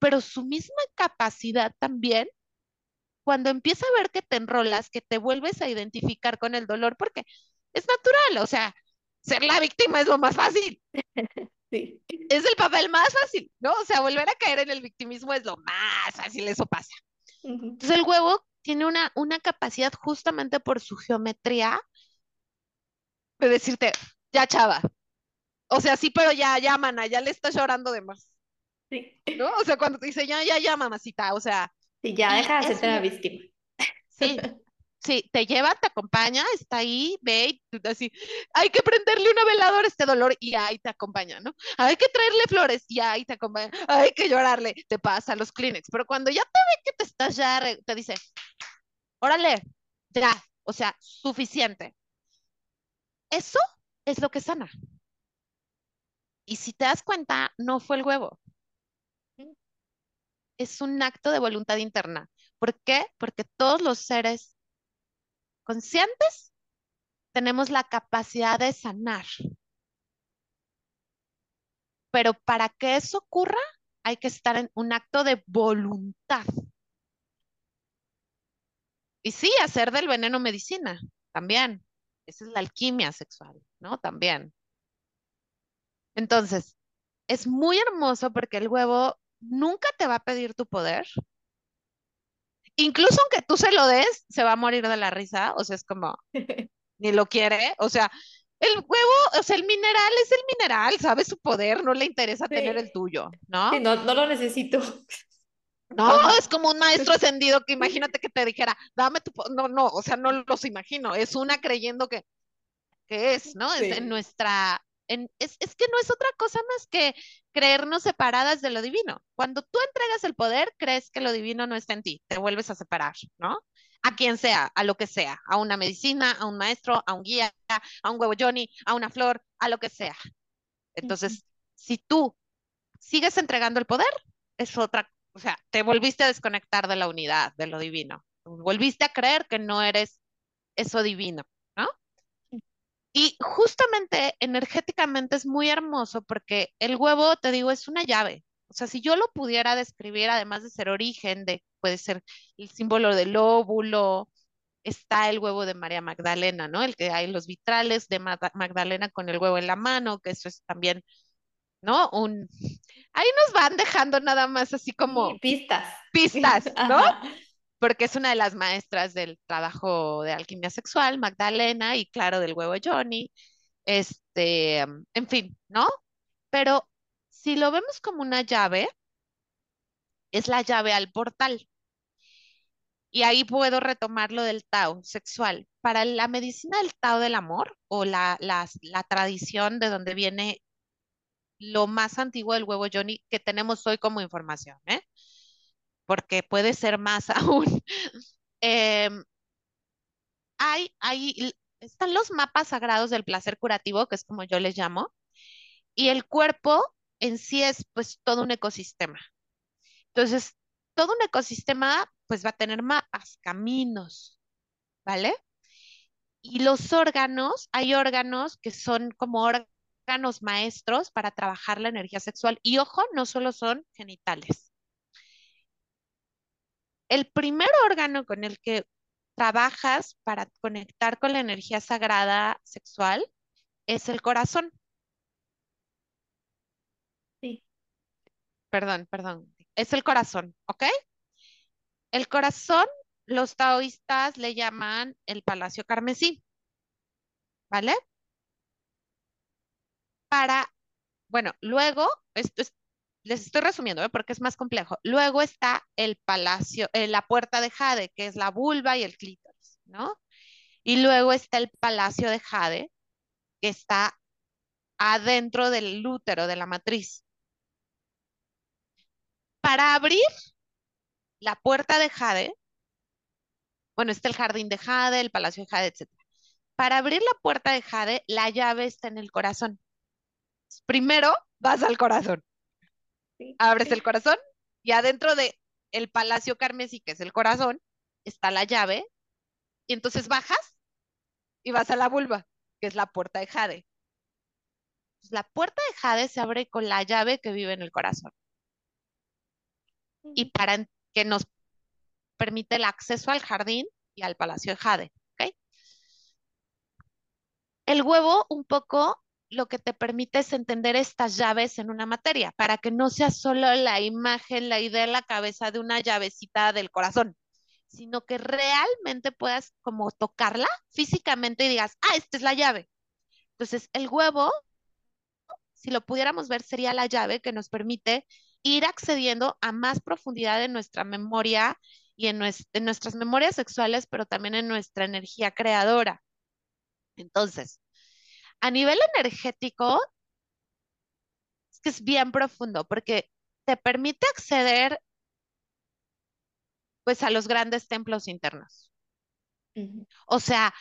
pero su misma capacidad también cuando empieza a ver que te enrolas, que te vuelves a identificar con el dolor, porque es natural, o sea, ser la víctima es lo más fácil. Sí. Es el papel más fácil, ¿no? O sea, volver a caer en el victimismo es lo más fácil, eso pasa. Entonces el huevo tiene una, una capacidad justamente por su geometría de decirte, ya chava. O sea, sí, pero ya, ya, mana, ya le estás llorando de más. Sí. ¿No? O sea, cuando te dice, ya, ya, ya, mamacita, o sea, Sí, ya deja de hacerte la víctima. Sí, sí, te lleva, te acompaña, está ahí, ve, y así, hay que prenderle una veladora a este dolor y ahí te acompaña, ¿no? Hay que traerle flores y ahí te acompaña, hay que llorarle, te pasa los Kleenex, pero cuando ya te ve que te estás ya, te dice, órale, ya, o sea, suficiente. Eso es lo que sana. Y si te das cuenta, no fue el huevo, es un acto de voluntad interna. ¿Por qué? Porque todos los seres conscientes tenemos la capacidad de sanar. Pero para que eso ocurra, hay que estar en un acto de voluntad. Y sí, hacer del veneno medicina, también. Esa es la alquimia sexual, ¿no? También. Entonces, es muy hermoso porque el huevo nunca te va a pedir tu poder. Incluso aunque tú se lo des, se va a morir de la risa. O sea, es como, ni lo quiere. O sea, el huevo, o sea, el mineral es el mineral, sabe su poder, no le interesa tener el tuyo, ¿no? Sí, no, no lo necesito. No, es como un maestro ascendido que imagínate que te dijera, dame tu, no, no, o sea, no los imagino, es una creyendo que, que es, ¿no? Es en nuestra, es, es, que no es otra cosa más que creernos separadas de lo divino. Cuando tú entregas el poder, crees que lo divino no está en ti, te vuelves a separar, ¿no? A quien sea, a lo que sea, a una medicina, a un maestro, a un guía, a un huevo Johnny, a una flor, a lo que sea. Entonces, si tú sigues entregando el poder, es otra, o sea, te volviste a desconectar de la unidad, de lo divino. Volviste a creer que no eres eso divino. Y justamente energéticamente es muy hermoso porque el huevo, te digo, es una llave. O sea, si yo lo pudiera describir, además de ser origen, de, puede ser el símbolo del óvulo, está el huevo de María Magdalena, ¿no? El que hay los vitrales de Magdalena con el huevo en la mano, que eso es también, ¿no? Un... Ahí nos van dejando nada más así como... pistas. Pistas, ¿no? Porque es una de las maestras del trabajo de alquimia sexual, Magdalena, y claro, del huevo Johnny, este, en fin, ¿no? Pero si lo vemos como una llave, es la llave al portal. Y ahí puedo retomar lo del Tao sexual. Para la medicina del Tao del amor o la, la, la tradición de donde viene lo más antiguo del huevo Johnny que tenemos hoy como información, ¿eh? Porque puede ser más aún. Em, hay, hay, están los mapas sagrados del placer curativo, que es como yo les llamo, y el cuerpo en sí es pues todo un ecosistema. Entonces, todo un ecosistema pues va a tener mapas, caminos, ¿vale? Y los órganos, hay órganos que son como órganos maestros para trabajar la energía sexual. Y ojo, no solo son genitales. El primer órgano con el que trabajas para conectar con la energía sagrada sexual es el corazón. Sí. Perdón, perdón. Es el corazón, ¿ok? El corazón, los taoístas le llaman el palacio carmesí, ¿vale? Para, bueno, luego, esto es, les estoy resumiendo, ¿eh? porque es más complejo. Luego está el palacio, eh, la puerta de Jade, que es la vulva y el clítoris, ¿no? Y luego está el palacio de Jade, que está adentro del útero, de la matriz. Para abrir la puerta de Jade, bueno, está el jardín de Jade, el palacio de Jade, etc. Para abrir la puerta de Jade, la llave está en el corazón. Primero vas al corazón. Abres el corazón y adentro de el palacio carmesí, que es el corazón, está la llave. Y entonces bajas y vas a la vulva, que es la puerta de Jade. La puerta de Jade se abre con la llave que vive en el corazón. Y para que nos permite el acceso al jardín y al Palacio de Jade. El huevo un poco lo que te permite es entender estas llaves en una materia, para que no sea solo la imagen, la idea en la cabeza de una llavecita del corazón, sino que realmente puedas como tocarla físicamente y digas, ah, esta es la llave. Entonces, el huevo, si lo pudiéramos ver, sería la llave que nos permite ir accediendo a más profundidad en nuestra memoria y en, nuestras memorias sexuales, pero también en nuestra energía creadora. Entonces, a nivel energético, es que es bien profundo porque te permite acceder pues a los grandes templos internos. O sea,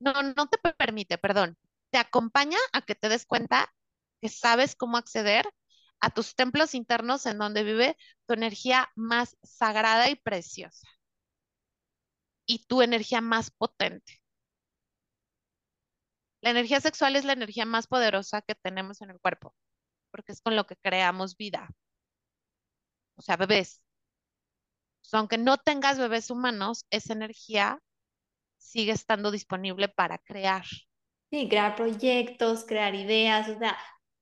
no, no te permite, perdón, te acompaña a que te des cuenta que sabes cómo acceder a tus templos internos en donde vive tu energía más sagrada y preciosa y tu energía más potente. La energía sexual es la energía más poderosa que tenemos en el cuerpo, porque es con lo que creamos vida. O sea, bebés. aunque no tengas bebés humanos, esa energía sigue estando disponible para crear. Sí, crear proyectos, crear ideas, o sea,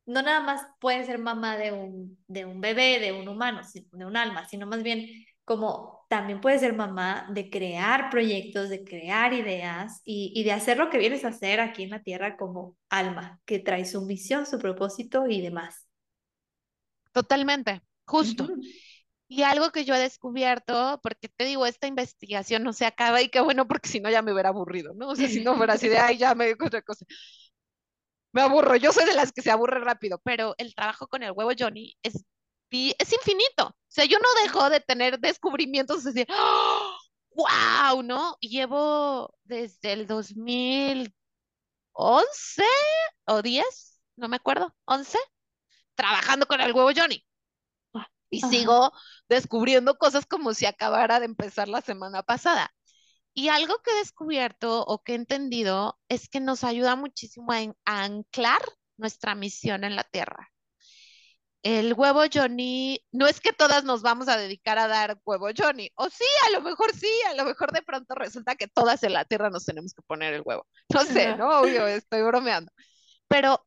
no nada más puede ser mamá de un, de un bebé, de un humano, de un alma, sino más bien como también puede ser mamá de crear proyectos, de crear ideas y, de hacer lo que vienes a hacer aquí en la tierra como alma, que trae su misión, su propósito y demás. Totalmente, justo. Y algo que yo he descubierto, porque te digo, esta investigación no se acaba y qué bueno, porque si no ya me hubiera aburrido, ¿no? O sea, si no fuera así de, ay, ya me dijo otra cosa me aburro. Yo soy de las que se aburre rápido, pero el trabajo con el huevo Johnny es, es infinito. O sea, yo no dejo de tener descubrimientos así, ¡wow! ¿No? Llevo desde el 2011 o 10, no me acuerdo, 11, trabajando con el huevo Johnny. Y sigo descubriendo cosas como si acabara de empezar la semana pasada. Y algo que he descubierto o que he entendido es que nos ayuda muchísimo a, anclar nuestra misión en la Tierra. El huevo Johnny, no es que todas nos vamos a dedicar a dar huevo Johnny, o sí, a lo mejor sí, a lo mejor de pronto resulta que todas en la Tierra nos tenemos que poner el huevo. No sé, ¿no? Obvio, estoy bromeando. Pero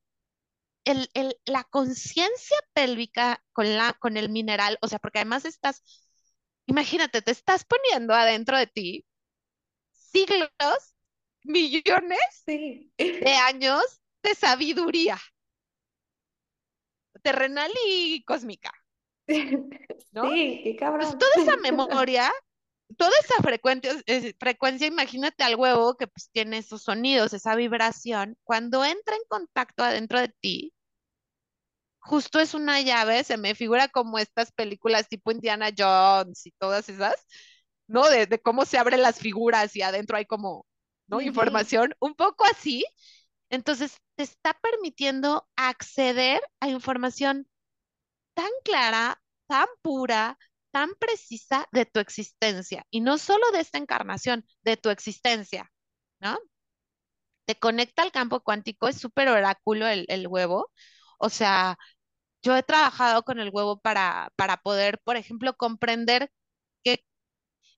el, el, la conciencia pélvica con, la, con el mineral, o sea, porque además estás, imagínate, te estás poniendo adentro de ti siglos, millones de años de sabiduría terrenal y cósmica. ¿no? Sí, qué cabrón. Pues toda esa memoria toda esa frecuencia, frecuencia, imagínate al huevo que pues tiene esos sonidos, esa vibración, cuando entra en contacto adentro de ti, justo es una llave, se me figura como estas películas tipo Indiana Jones y todas esas, ¿no? De, cómo se abren las figuras y adentro hay como, ¿no? Información, un poco así. Entonces, te está permitiendo acceder a información tan clara, tan pura, tan precisa de tu existencia y no solo de esta encarnación, de tu existencia, ¿no? Te conecta al campo cuántico, es súper oráculo el, el, huevo. O sea, yo he trabajado con el huevo para, para poder, por ejemplo, comprender qué,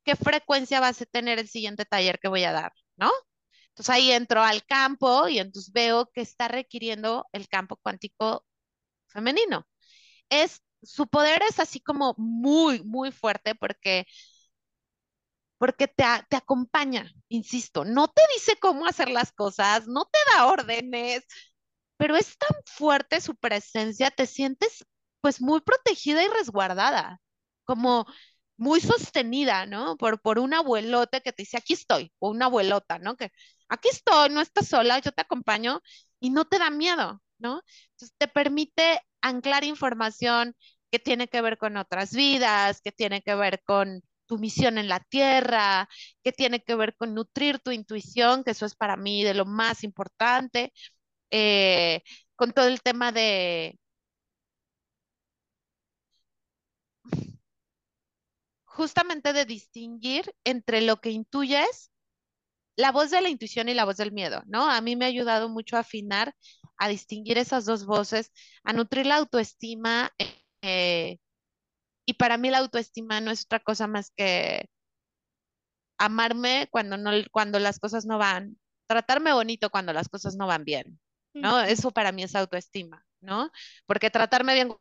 qué frecuencia vas a tener el siguiente taller que voy a dar, ¿no? Entonces ahí entro al campo y entonces veo que está requiriendo el campo cuántico femenino. Es su poder es así como muy, muy fuerte porque, porque te, te acompaña, insisto, no te dice cómo hacer las cosas, no te da órdenes, pero es tan fuerte su presencia, te sientes pues muy protegida y resguardada, como muy sostenida, ¿no? Por, por un abuelote que te dice, aquí estoy, o una abuelota, ¿no? Que aquí estoy, no estás sola, yo te acompaño y no te da miedo, ¿no? Entonces te permite anclar información que tiene que ver con otras vidas, que tiene que ver con tu misión en la tierra, que tiene que ver con nutrir tu intuición, que eso es para mí de lo más importante, eh, con todo el tema de justamente de distinguir entre lo que intuyes, la voz de la intuición y la voz del miedo, ¿no? A mí me ha ayudado mucho a afinar, a distinguir esas dos voces, a nutrir la autoestima. Eh, y para mí la autoestima no es otra cosa más que amarme cuando, no, cuando las cosas no van, tratarme bonito cuando las cosas no van bien, ¿no? Eso para mí es autoestima, ¿no? Porque tratarme bien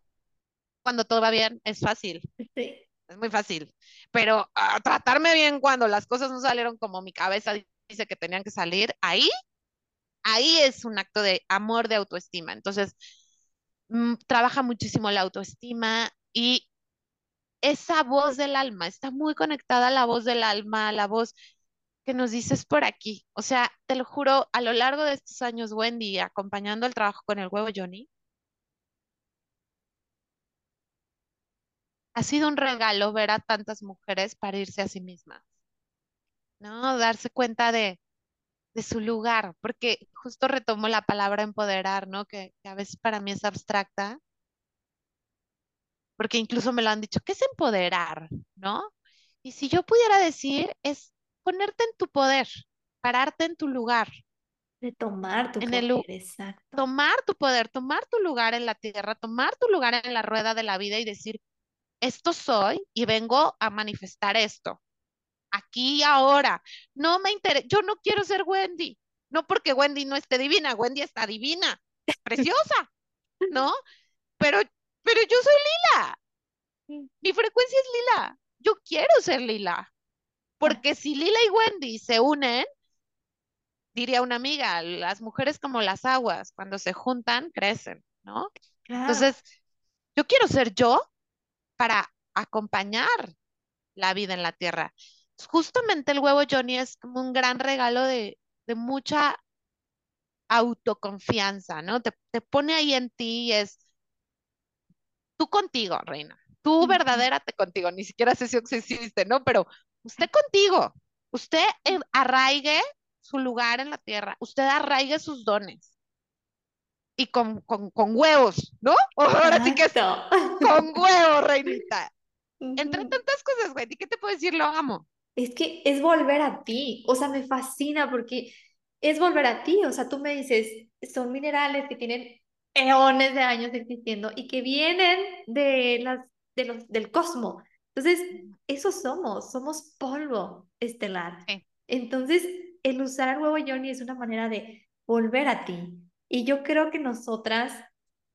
cuando todo va bien es fácil. Sí. Es muy fácil. Pero ah, tratarme bien cuando las cosas no salieron como mi cabeza dice que tenían que salir, ahí, ahí es un acto de amor, de autoestima. Entonces, mm, trabaja muchísimo la autoestima y esa voz del alma, está muy conectada a la voz del alma, a la voz que nos dices por aquí. O sea, te lo juro, a lo largo de estos años, Wendy, acompañando el trabajo con el huevo Johnny, ha sido un regalo ver a tantas mujeres parirse a sí mismas, ¿no? Darse cuenta de, de su lugar, porque justo retomo la palabra empoderar, ¿no? Que, que a veces para mí es abstracta, porque incluso me lo han dicho, ¿qué es empoderar? ¿No? Y si yo pudiera decir, es ponerte en tu poder, pararte en tu lugar. De tomar tu poder, exacto. Tomar tu poder, tomar tu lugar en la tierra, tomar tu lugar en la rueda de la vida y decir, esto soy y vengo a manifestar esto. Aquí y ahora. No me interesa, yo no quiero ser Wendy. No porque Wendy no esté divina, Wendy está divina, preciosa, ¿no? Pero pero yo soy lila. Mi frecuencia es lila. Yo quiero ser lila. Porque si Lila y Wendy se unen, diría una amiga, las mujeres como las aguas, cuando se juntan, crecen, ¿no? Entonces, yo quiero ser yo para acompañar la vida en la tierra. Justamente el huevo Johnny es como un gran regalo de, mucha autoconfianza, ¿no? Te, te, pone ahí en ti y es, tú contigo, reina, tú verdadérate contigo, ni siquiera sé si existe, ¿no? Pero usted contigo, usted arraigue su lugar en la tierra, usted arraigue sus dones. Y con, con, con huevos, ¿no? Ahora sí que es con huevos, reinita. Entre tantas cosas, güey, ¿y qué te puedo decir? Lo amo. Es que es volver a ti, o sea, me fascina porque es volver a ti, o sea, tú me dices, son minerales que tienen eones de años existiendo y que vienen de las, de los, del cosmos. Entonces, eso somos, somos polvo estelar. Entonces, el usar el huevo Johnny es una manera de volver a ti. Y yo creo que nosotras,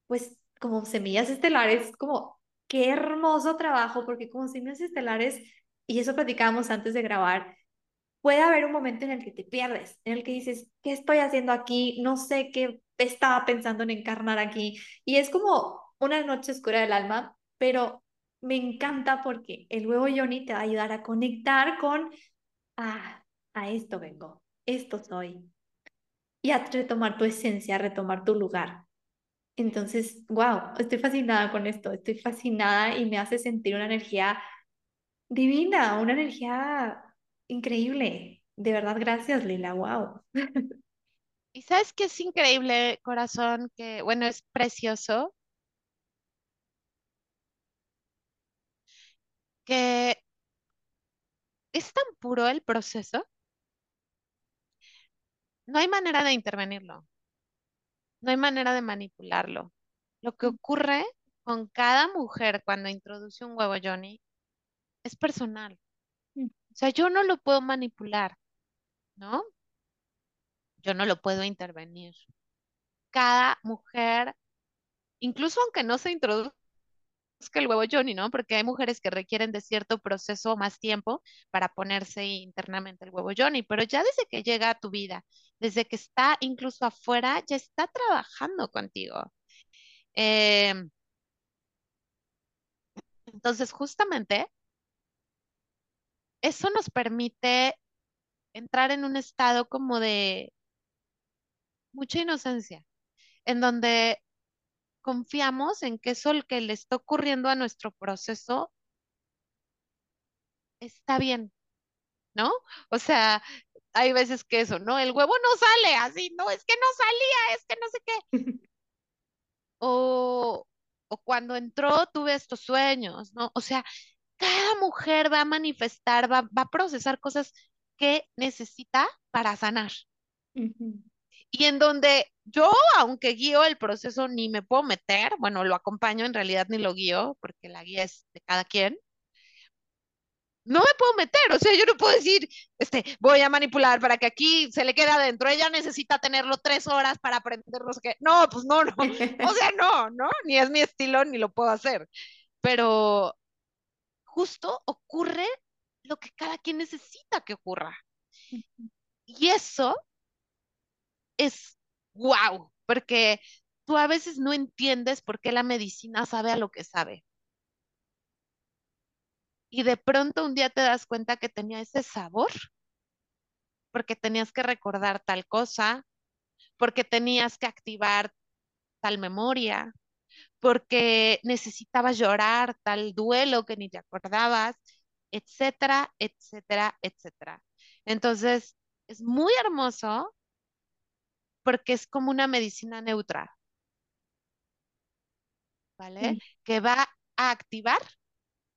pues como semillas estelares, como qué hermoso trabajo, porque como semillas estelares, y eso platicábamos antes de grabar, puede haber un momento en el que te pierdes, en el que dices, ¿qué estoy haciendo aquí? No sé qué estaba pensando en encarnar aquí. Y es como una noche oscura del alma, pero me encanta porque el huevo Johnny te va a ayudar a conectar con, ah, a esto vengo, esto soy, y a retomar tu esencia, a retomar tu lugar. Entonces, wow, estoy fascinada con esto, estoy fascinada y me hace sentir una energía divina, una energía increíble. De verdad, gracias, Lila, wow. Y sabes que es increíble, corazón, que, bueno, es precioso, que es tan puro el proceso, no hay manera de intervenirlo, no hay manera de manipularlo. Lo que ocurre con cada mujer cuando introduce un huevo Johnny es personal. Mm. O sea, yo no lo puedo manipular, ¿no? Yo no lo puedo intervenir. Cada mujer, incluso aunque no se introduzca el huevo Johnny, ¿no? Porque hay mujeres que requieren de cierto proceso más tiempo para ponerse internamente el huevo Johnny, pero ya desde que llega a tu vida, desde que está incluso afuera, ya está trabajando contigo. Em, entonces, justamente, eso nos permite entrar en un estado como de mucha inocencia, en donde confiamos en que eso que le está ocurriendo a nuestro proceso está bien, ¿no? O sea, hay veces que eso, ¿no? El huevo no sale así, no, es que no salía, es que no sé qué. O, o cuando entró tuve estos sueños, ¿no? O sea, cada mujer va a manifestar, va, va a procesar cosas que necesita para sanar. Y en donde yo, aunque guío el proceso, ni me puedo meter, bueno, lo acompaño, en realidad ni lo guío, porque la guía es de cada quien. No me puedo meter, o sea, yo no puedo decir, este, voy a manipular para que aquí se le quede adentro. Ella necesita tenerlo tres horas para aprender no sé qué. No, pues no, no. O sea, no, no, ni es mi estilo, ni lo puedo hacer. Pero justo ocurre lo que cada quien necesita que ocurra. Y eso es wow, porque tú a veces no entiendes por qué la medicina sabe a lo que sabe. Y de pronto un día te das cuenta que tenía ese sabor, porque tenías que recordar tal cosa, porque tenías que activar tal memoria, porque necesitabas llorar tal duelo que ni te acordabas, etcétera, etcétera, etcétera. Entonces, es muy hermoso porque es como una medicina neutra, ¿vale? Que va a activar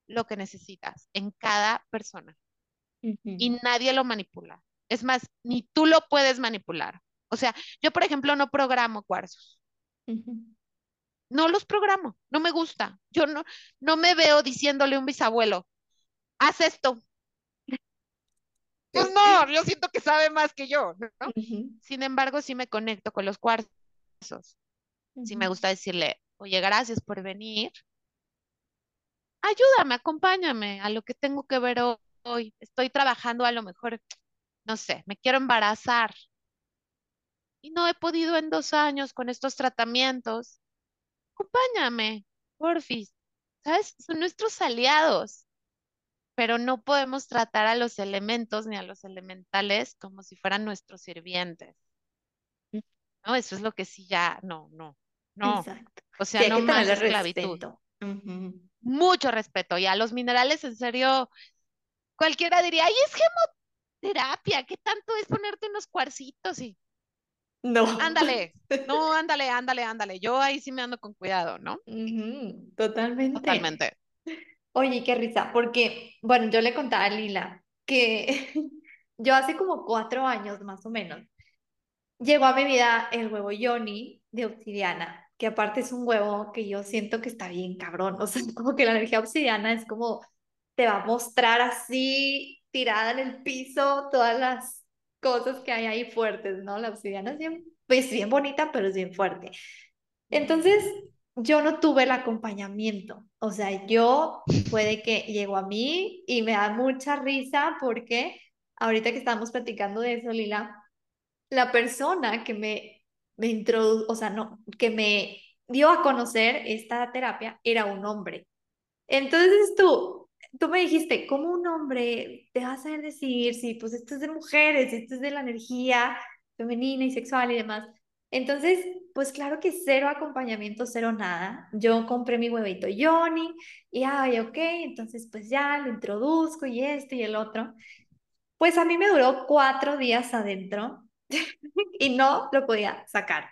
lo que necesitas en cada persona. Y nadie lo manipula. Es más, ni tú lo puedes manipular. O sea, yo, por ejemplo, no programo cuarzos. No los programo, no me gusta. Yo no, no me veo diciéndole a un bisabuelo, haz esto. Pues no, yo siento que sabe más que yo, ¿no? Sin embargo, sí me conecto con los cuarzos. Sí me gusta decirle, oye, gracias por venir. Ayúdame, acompáñame a lo que tengo que ver hoy. Estoy trabajando a lo mejor, no sé, me quiero embarazar. Y no he podido en dos años con estos tratamientos. Acompáñame, porfis. ¿Sabes? Son nuestros aliados pero no podemos tratar a los elementos ni a los elementales como si fueran nuestros sirvientes. No, eso es lo que sí ya, no, no, no. Exacto. O sea, no más esclavitud. Mucho respeto. Y a los minerales, en serio, cualquiera diría, ay, es gemoterapia, ¿qué tanto es ponerte unos cuarcitos y... No. Ándale, no, ándale, ándale, ándale. Yo ahí sí me ando con cuidado, ¿no? Totalmente. Totalmente. Oye, qué risa, porque, bueno, yo le contaba a Lila que yo hace como cuatro años más o menos, llegó a mi vida el huevo Yoni de obsidiana, que aparte es un huevo que yo siento que está bien cabrón, o sea, como que la energía obsidiana es como, te va a mostrar así, tirada en el piso, todas las cosas que hay ahí fuertes, ¿no? La obsidiana es bien, pues bien bonita, pero es bien fuerte. Entonces, yo no tuve el acompañamiento. O sea, yo puede que llegó a mí y me da mucha risa porque ahorita que estamos platicando de eso, Lila, la persona que me, me introdujo, o sea, no, que me dio a conocer esta terapia era un hombre. Entonces tú, tú me dijiste, ¿cómo un hombre te va a saber decir si pues esto es de mujeres, esto es de la energía femenina y sexual y demás? Entonces, pues claro que cero acompañamiento, cero nada. Yo compré mi huevito Johnny y, ay, ok, entonces pues ya lo introduzco y esto y el otro. Pues a mí me duró cuatro días adentro y no lo podía sacar.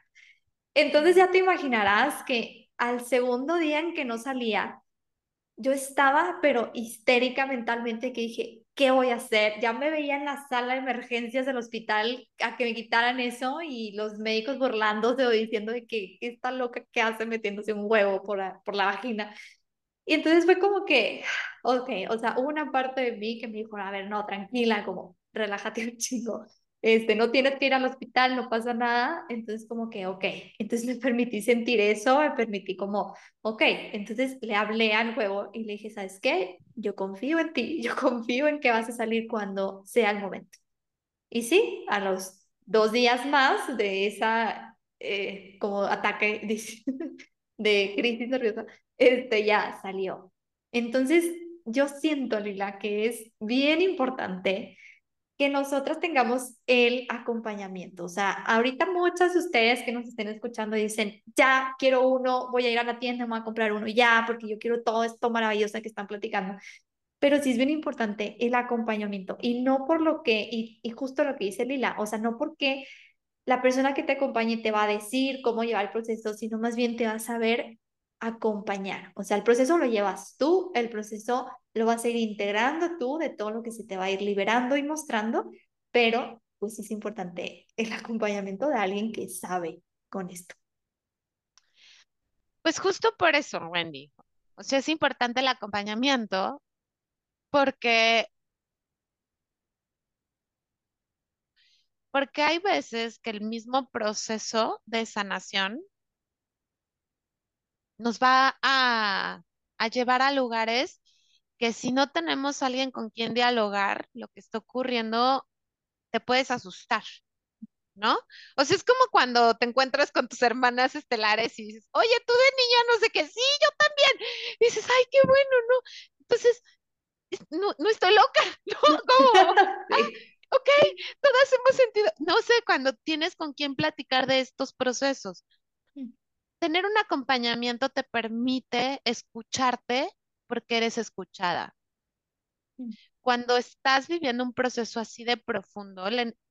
Entonces ya te imaginarás que al segundo día en que no salía, yo estaba pero histérica mentalmente que dije, ¿qué voy a hacer? Ya me veía en la sala de emergencias del hospital a que me quitaran eso y los médicos burlándose o diciendo de que esta loca que hace metiéndose un huevo por la, por la vagina. Y entonces fue como que, ok, o sea, hubo una parte de mí que me dijo, a ver, no, tranquila, como relájate un chingo este, no tienes que ir al hospital, no pasa nada, entonces como que, ok, entonces me permití sentir eso, me permití como, ok, entonces le hablé al juego y le dije, ¿sabes qué? Yo confío en ti, yo confío en que vas a salir cuando sea el momento. Y sí, a los dos días más de esa eh, como ataque de, de crisis nerviosa, este ya salió. Entonces, yo siento, Lila, que es bien importante que nosotros tengamos el acompañamiento. O sea, ahorita muchas de ustedes que nos estén escuchando dicen, ya quiero uno, voy a ir a la tienda, me voy a comprar uno ya, porque yo quiero todo esto maravilloso que están platicando. Pero sí es bien importante el acompañamiento y no por lo que, y, y justo lo que dice Lila, o sea, no porque la persona que te acompañe te va a decir cómo llevar el proceso, sino más bien te va a saber acompañar. O sea, el proceso lo llevas tú, el proceso lo vas a ir integrando tú de todo lo que se te va a ir liberando y mostrando, pero pues es importante el acompañamiento de alguien que sabe con esto. Pues justo por eso, Wendy. O sea, es importante el acompañamiento porque porque hay veces que el mismo proceso de sanación nos va a, a llevar a lugares que si no tenemos alguien con quien dialogar lo que está ocurriendo, te puedes asustar, ¿no? O sea, es como cuando te encuentras con tus hermanas estelares y dices, oye, tú de niña no sé qué, sí, yo también. Y dices, ay, qué bueno, ¿no? Entonces, no, no estoy loca, ¿no? ¿Cómo? Ah, ok, todas hemos sentido, no sé, cuando tienes con quién platicar de estos procesos. Mm. Tener un acompañamiento te permite escucharte porque eres escuchada. Mm. Cuando estás viviendo un proceso así de profundo,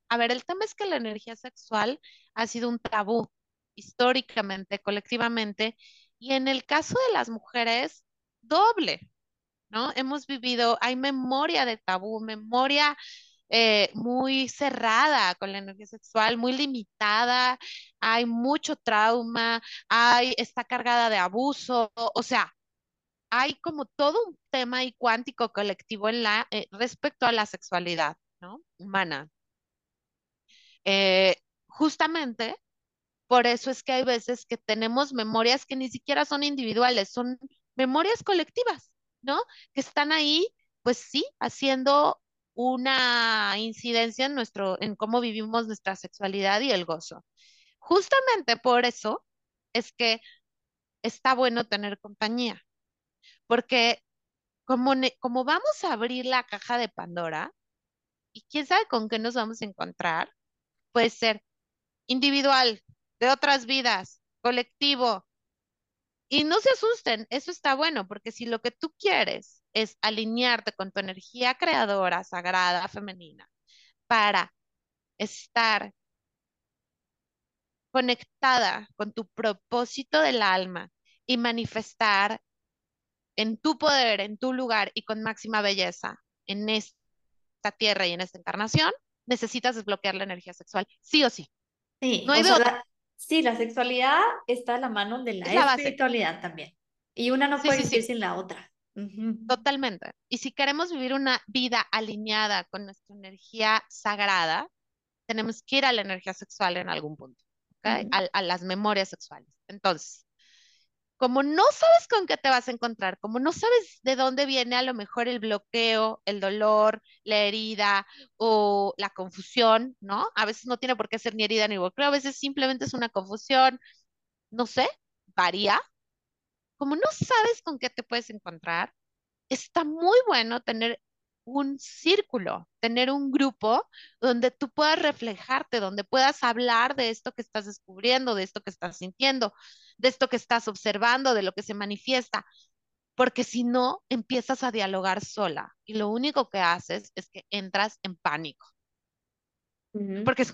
a ver, el tema es que la energía sexual ha sido un tabú históricamente, colectivamente, y en el caso de las mujeres, doble, ¿no? Hemos vivido, hay memoria de tabú, memoria eh, muy cerrada con la energía sexual, muy limitada, hay mucho trauma, hay, está cargada de abuso, o sea, hay como todo un tema cuántico colectivo en la, eh, respecto a la sexualidad, ¿no? Humana. Eh, justamente por eso es que hay veces que tenemos memorias que ni siquiera son individuales, son memorias colectivas, ¿no? Que están ahí, pues sí, haciendo una incidencia en nuestro, en cómo vivimos nuestra sexualidad y el gozo. Justamente por eso es que está bueno tener compañía, porque como, como vamos a abrir la caja de Pandora, y quién sabe con qué nos vamos a encontrar, puede ser individual, de otras vidas, colectivo. Y no se asusten, eso está bueno, porque si lo que tú quieres es alinearte con tu energía creadora, sagrada, femenina, para estar conectada con tu propósito del alma y manifestar en tu poder, en tu lugar y con máxima belleza en esta tierra y en esta encarnación, necesitas desbloquear la energía sexual, sí o sí. Sí, no hay La, sí, la sexualidad está a la mano de la, espiritualidad también. Y una no puede vivir sin la otra. Totalmente. Y si queremos vivir una vida alineada con nuestra energía sagrada, tenemos que ir a la energía sexual en algún punto, a, las memorias sexuales. Entonces, como no sabes con qué te vas a encontrar, como no sabes de dónde viene a lo mejor el bloqueo, el dolor, la herida o la confusión, ¿no? A veces no tiene por qué ser ni herida ni bloqueo, a veces simplemente es una confusión, no sé, varía. como no sabes con qué te puedes encontrar, está muy bueno tener un círculo, tener un grupo donde tú puedas reflejarte, donde puedas hablar de esto que estás descubriendo, de esto que estás sintiendo, de esto que estás observando, de lo que se manifiesta, porque si no, empiezas a dialogar sola y lo único que haces es que entras en pánico. Porque es,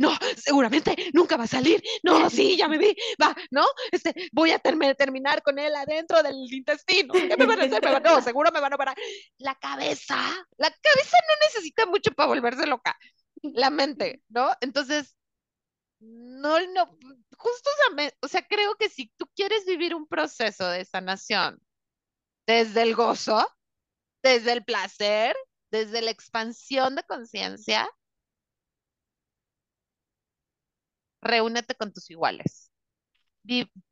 no, seguramente nunca va a salir. No, sí, ya me vi, va, ¿no? Este, voy a terminar con él adentro del intestino. ¿Qué me van a hacer? no, seguro me van a parar. La cabeza, la cabeza no necesita mucho para volverse loca. La mente, ¿no? Entonces, no, no, justo, o sea, creo que si tú quieres vivir un proceso de sanación desde el gozo, desde el placer, desde la expansión de conciencia, reúnete con tus iguales.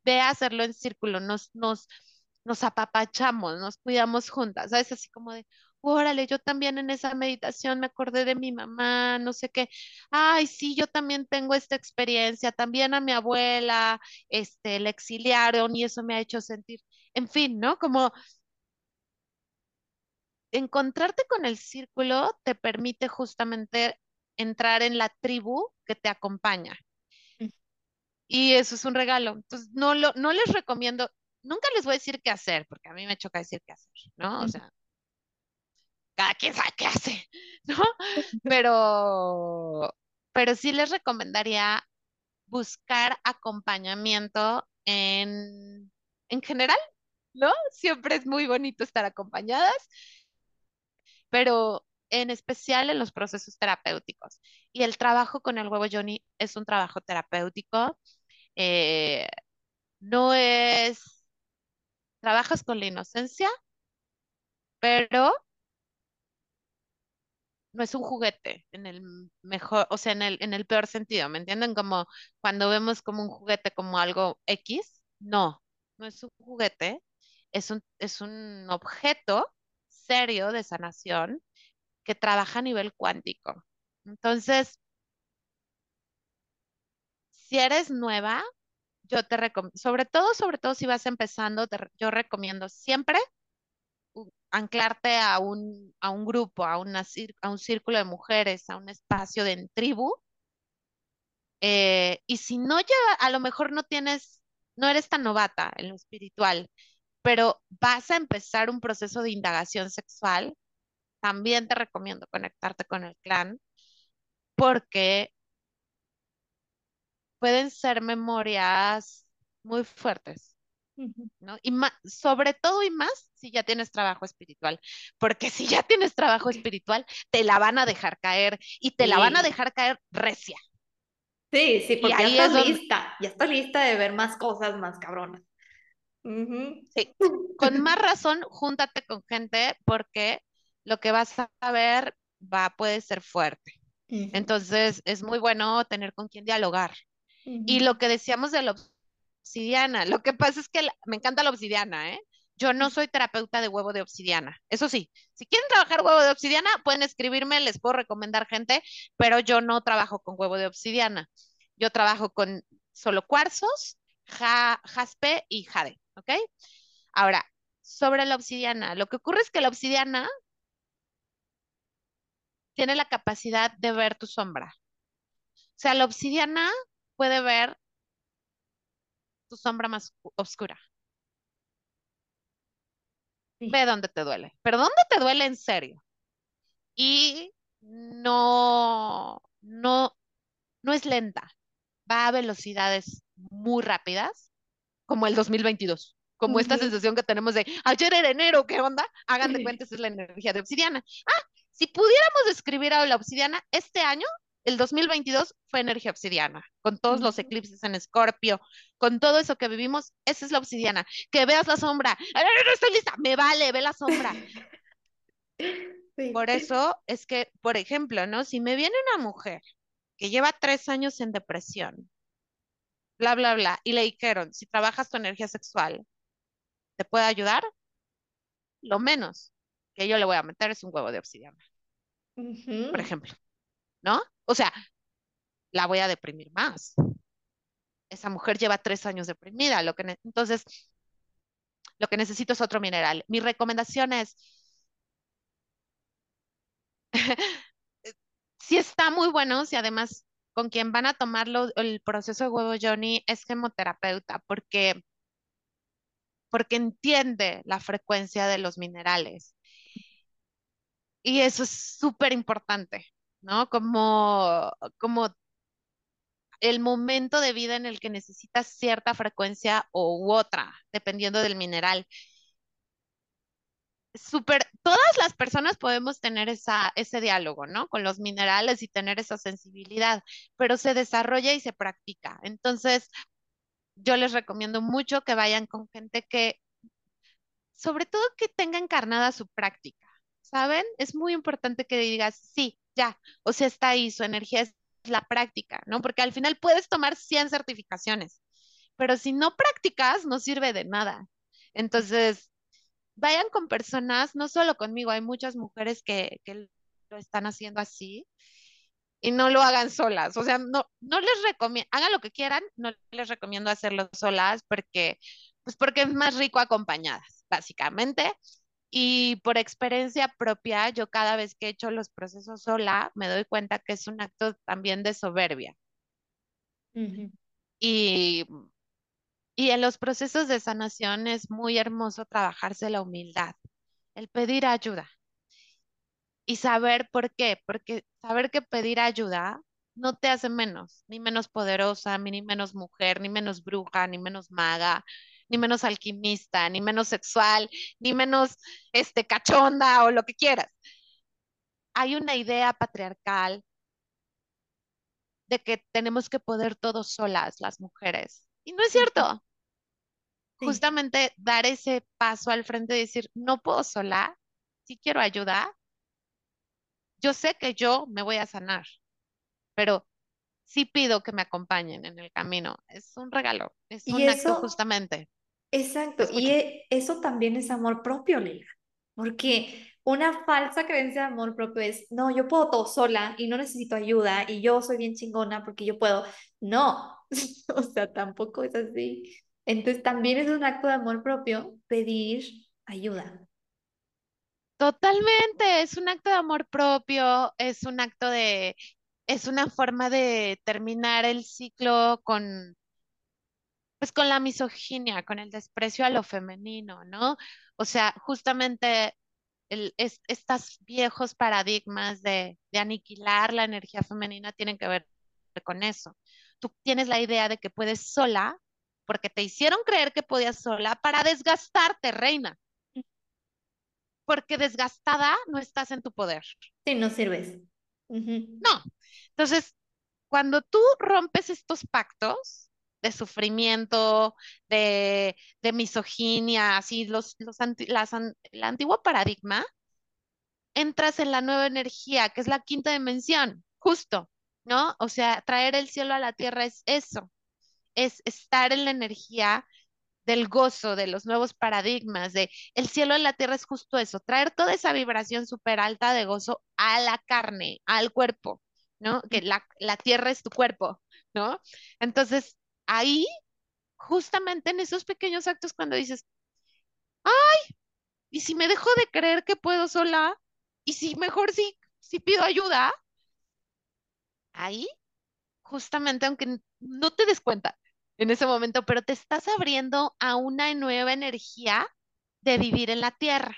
ve a hacerlo en círculo, nos, nos, nos apapachamos, nos cuidamos juntas, ¿sabes? Así como de, órale, yo también en esa meditación me acordé de mi mamá, no sé qué, ay, sí, yo también tengo esta experiencia, también a mi abuela, este, la exiliaron y eso me ha hecho sentir, en fin, ¿no? Como encontrarte con el círculo te permite justamente entrar en la tribu que te acompaña. Y eso es un regalo. Entonces, no, lo, no les recomiendo, nunca les voy a decir qué hacer, porque a mí me choca decir qué hacer, ¿no? O sea, cada quien sabe qué hace, ¿no? Pero, pero sí les recomendaría buscar acompañamiento en, en general, ¿no? Siempre es muy bonito estar acompañadas, pero en especial en los procesos terapéuticos. Y el trabajo con el huevo Johnny es un trabajo terapéutico eh, no es, trabajas con la inocencia, pero no es un juguete en el mejor, o sea, en el, en el peor sentido, ¿me entienden? Como cuando vemos como un juguete como algo X, no, no es un juguete, es un, es un objeto serio de sanación que trabaja a nivel cuántico. Entonces, si eres nueva, yo te recomiendo, sobre todo, sobre todo si vas empezando, yo recomiendo siempre anclarte a un, a un grupo, a, una, a un círculo de mujeres, a un espacio de tribu. Eh, y si no ya, a lo mejor no tienes, no eres tan novata en lo espiritual, pero vas a empezar un proceso de indagación sexual, también te recomiendo conectarte con el clan, porque pueden ser memorias muy fuertes, ¿no? Y más, sobre todo y más si ya tienes trabajo espiritual, porque si ya tienes trabajo espiritual, te la van a dejar caer y te la van a dejar caer recia. Sí, sí, porque ya estás lista, ya estás lista de ver más cosas más cabronas. Sí, con más razón, júntate con gente porque lo que vas a ver va, puede ser fuerte. Entonces, es muy bueno tener con quien dialogar. Y lo que decíamos de la obsidiana, lo que pasa es que me encanta la obsidiana, ¿eh? Yo no soy terapeuta de huevo de obsidiana. Eso sí, si quieren trabajar huevo de obsidiana, pueden escribirme, les puedo recomendar gente, pero yo no trabajo con huevo de obsidiana. Yo trabajo con solo cuarzos, jaspe y jade, ¿ok? Ahora, sobre la obsidiana, lo que ocurre es que la obsidiana tiene la capacidad de ver tu sombra. O sea, la obsidiana puede ver tu sombra más oscura. Ve dónde te duele, pero dónde te duele en serio. Y no, no, no es lenta, va a velocidades muy rápidas, como el 2022 como esta sensación que tenemos de ayer era enero, ¿qué onda? Hagan de cuenta, esa es la energía de obsidiana. Ah, si pudiéramos describir a la obsidiana este año, el 2022 fue energía obsidiana, con todos los eclipses en Escorpio, con todo eso que vivimos, esa es la obsidiana. Que veas la sombra, no estoy lista, me vale, ve la sombra. Por eso es que, por ejemplo, ¿no? Si me viene una mujer que lleva tres años en depresión, bla, bla, bla, y le dijeron, si trabajas tu energía sexual, ¿te puede ayudar? Lo menos que yo le voy a meter es un huevo de obsidiana, por ejemplo. ¿No? O sea, la voy a deprimir más. Esa mujer lleva tres años deprimida, lo que entonces lo que necesito es otro mineral. Mi recomendación es, si está muy bueno, si además con quien van a tomarlo el proceso de huevo Johnny es gemoterapeuta, porque, porque entiende la frecuencia de los minerales. Y eso es súper importante, ¿no? Como, como el momento de vida en el que necesitas cierta frecuencia u otra, dependiendo del mineral. Súper, todas las personas podemos tener esa, ese diálogo, ¿no? Con los minerales y tener esa sensibilidad, pero se desarrolla y se practica. Entonces, yo les recomiendo mucho que vayan con gente que, sobre todo que tenga encarnada su práctica, ¿saben? Es muy importante que digas, sí, ya, o sea, está ahí, su energía es la práctica, ¿no? Porque al final puedes tomar 100 certificaciones, pero si no practicas, no sirve de nada. Entonces, vayan con personas, no solo conmigo, hay muchas mujeres que, que lo están haciendo así y no lo hagan solas. O sea, no, no les recomiendo, hagan lo que quieran, no les recomiendo hacerlo solas porque, pues porque es más rico acompañadas, básicamente. Y por experiencia propia, yo cada vez que he hecho los procesos sola, me doy cuenta que es un acto también de soberbia. Y, y en los procesos de sanación es muy hermoso trabajarse la humildad, el pedir ayuda. Y saber por qué, porque saber que pedir ayuda no te hace menos, ni menos poderosa, ni menos mujer, ni menos bruja, ni menos maga, ni menos alquimista, ni menos sexual, ni menos este, cachonda o lo que quieras. Hay una idea patriarcal de que tenemos que poder todos solas las mujeres. Y no es cierto. Justamente dar ese paso al frente y decir, no puedo sola, si quiero ayuda, yo sé que yo me voy a sanar, pero sí pido que me acompañen en el camino. Es un regalo, es un acto justamente. Exacto, y e, eso también es amor propio, Lila, porque una falsa creencia de amor propio es, no, yo puedo todo sola y no necesito ayuda y yo soy bien chingona porque yo puedo. No, o sea, tampoco es así. Entonces también es un acto de amor propio pedir ayuda. Totalmente, es un acto de amor propio, es un acto de, es una forma de terminar el ciclo con, pues con la misoginia, con el desprecio a lo femenino, ¿no? O sea, justamente el, estos viejos paradigmas de, de aniquilar la energía femenina tienen que ver con eso. Tú tienes la idea de que puedes sola, porque te hicieron creer que podías sola para desgastarte, reina. Porque desgastada no estás en tu poder. Sí, no sirves. No. Entonces, cuando tú rompes estos pactos, de sufrimiento, de, misoginia, así, los, los las, el antiguo paradigma, entras en la nueva energía, que es la quinta dimensión, justo, ¿no? O sea, traer el cielo a la tierra es eso, es estar en la energía del gozo, de los nuevos paradigmas, de el cielo a la tierra es justo eso, traer toda esa vibración súper alta de gozo a la carne, al cuerpo, ¿no? Que la, la tierra es tu cuerpo, ¿no? Entonces, ahí, justamente en esos pequeños actos, cuando dices, ay, y si me dejo de creer que puedo sola, y si mejor sí, si pido ayuda, ahí, justamente, aunque no te des cuenta en ese momento, pero te estás abriendo a una nueva energía de vivir en la tierra,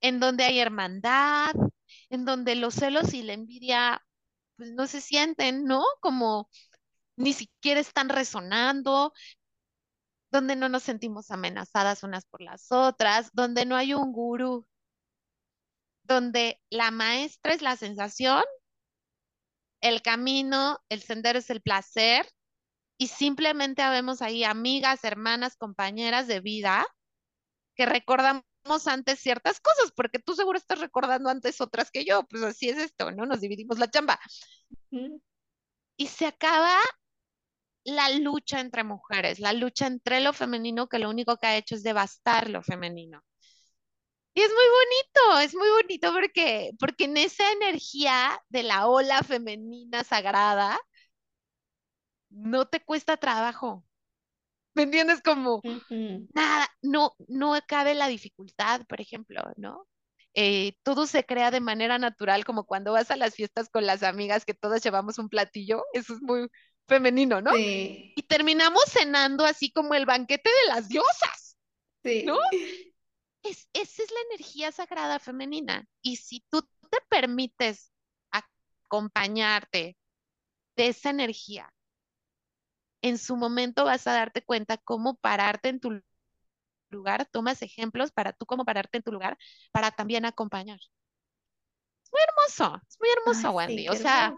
en donde hay hermandad, en donde los celos y la envidia pues no se sienten, ¿no? Como ni siquiera están resonando, donde no nos sentimos amenazadas unas por las otras, donde no hay un gurú, donde la maestra es la sensación, el camino, el sendero es el placer, y simplemente habemos ahí amigas, hermanas, compañeras de vida que recordamos antes ciertas cosas, porque tú seguro estás recordando antes otras que yo, pues así es esto, ¿no? Nos dividimos la chamba. Y se acaba la lucha entre mujeres, la lucha entre lo femenino que lo único que ha hecho es devastar lo femenino. Y es muy bonito, es muy bonito porque, porque en esa energía de la ola femenina sagrada, no te cuesta trabajo. ¿Me entiendes? Como nada, no, no cabe la dificultad, por ejemplo, ¿no? Eh, todo se crea de manera natural, como cuando vas a las fiestas con las amigas que todas llevamos un platillo, eso es muy femenino, ¿no? Sí. Y terminamos cenando así como el banquete de las diosas, sí. ¿no? Es, esa es la energía sagrada femenina. Y si tú te permites acompañarte de esa energía, en su momento vas a darte cuenta cómo pararte en tu lugar, tomas ejemplos para tú cómo pararte en tu lugar, para también acompañar. Es muy hermoso, es muy hermoso, Wendy. o sea,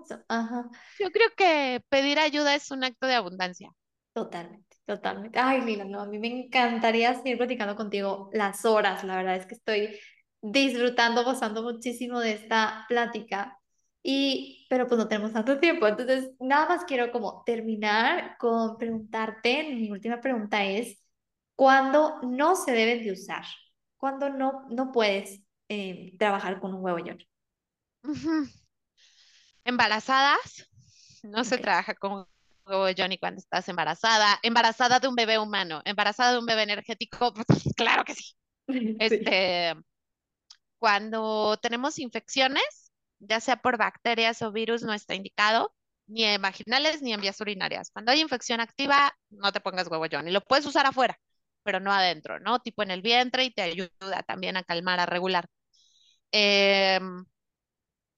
yo creo que pedir ayuda es un acto de abundancia. Totalmente, totalmente. Ay, Lila, no, a mí me encantaría seguir platicando contigo las horas. La verdad es que estoy disfrutando, gozando muchísimo de esta plática. Y, pero pues no tenemos tanto tiempo. Entonces, nada más quiero como terminar con preguntarte, mi última pregunta es, ¿cuándo no se deben de usar? ¿Cuándo no, no puedes eh, trabajar con un huevo Embarazadas, no se trabaja con huevo Johnny cuando estás embarazada. Embarazada de un bebé humano, embarazada de un bebé energético, claro que sí. Este, cuando tenemos infecciones, ya sea por bacterias o virus, no está indicado ni en vaginales ni en vías urinarias. Cuando hay infección activa, no te pongas huevo Johnny. Lo puedes usar afuera, pero no adentro, ¿no? Tipo en el vientre y te ayuda también a calmar, a regular. Em,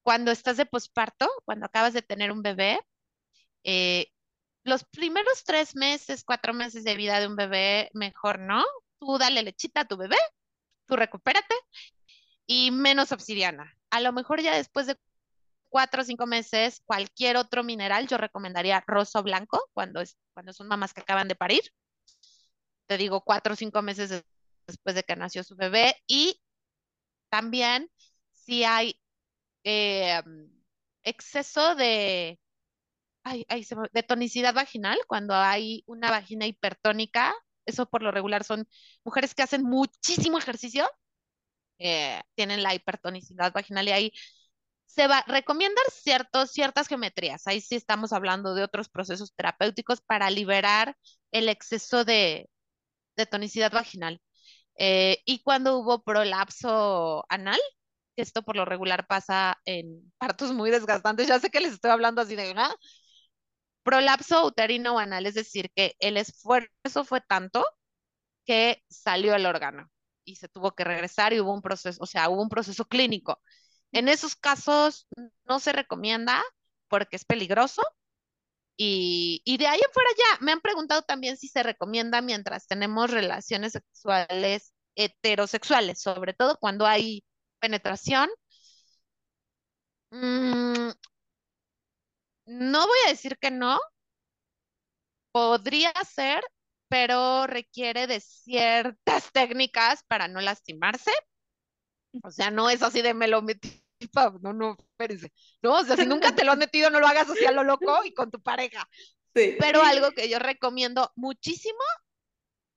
cuando estás de posparto, cuando acabas de tener un bebé, eh, los primeros tres meses, cuatro meses de vida de un bebé, mejor no. Tú dale lechita a tu bebé, tú recupérate y menos obsidiana. A lo mejor ya después de cuatro o cinco meses, cualquier otro mineral, yo recomendaría rosa blanco cuando, es, cuando son mamás que acaban de parir. Te digo, cuatro o cinco meses después de que nació su bebé. Y también si hay eh, exceso de, de tonicidad vaginal, cuando hay una vagina hipertónica, eso por lo regular son mujeres que hacen muchísimo ejercicio, eh, tienen la hipertonicidad vaginal y ahí se va a recomendar ciertos, ciertas geometrías. Ahí sí estamos hablando de otros procesos terapéuticos para liberar el exceso de, tonicidad vaginal. Eh, y cuando hubo prolapso anal, esto por lo regular pasa en partos muy desgastantes, ya sé que les estoy hablando así de, ¿no? Prolapso uterino o anal, es decir, que el esfuerzo fue tanto que salió el órgano y se tuvo que regresar y hubo un proceso, o sea, hubo un proceso clínico. En esos casos no se recomienda porque es peligroso. Y, y de ahí en fuera ya me han preguntado también si se recomienda mientras tenemos relaciones sexuales heterosexuales, sobre todo cuando hay penetración. Mm, no voy a decir que no. Podría ser, pero requiere de ciertas técnicas para no lastimarse. O sea, no es así de me lo metí, no, no, espérese. No, o sea, si nunca te lo has metido, no lo hagas así a lo loco y con tu pareja. Sí. Pero algo que yo recomiendo muchísimo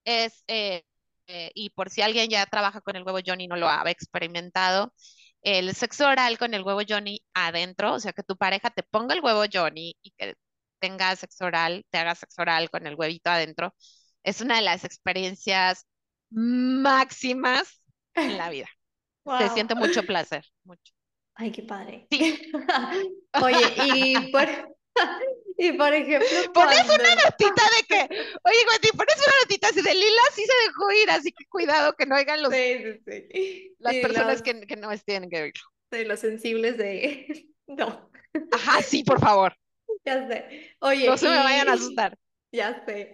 es, eh, eh, y por si alguien ya trabaja con el huevo Johnny y no lo ha experimentado, el sexo oral con el huevo Johnny adentro, o sea, que tu pareja te ponga el huevo Johnny y que tenga sexo oral, te haga sexo oral con el huevito adentro, es una de las experiencias máximas en la vida. Se siente mucho placer, mucho. Ay, qué padre. Oye, y por, y por ejemplo. Pones una notita de que, oye, Wendy, pones una notita así de Lila sí se dejó ir, así que cuidado que no oigan los, sí, sí, sí. las personas que, que, no tienen que oírlo. Sí, los sensibles de. No. Ajá, sí, por favor. Ya sé. Oye. No se me vayan a asustar. Ya sé.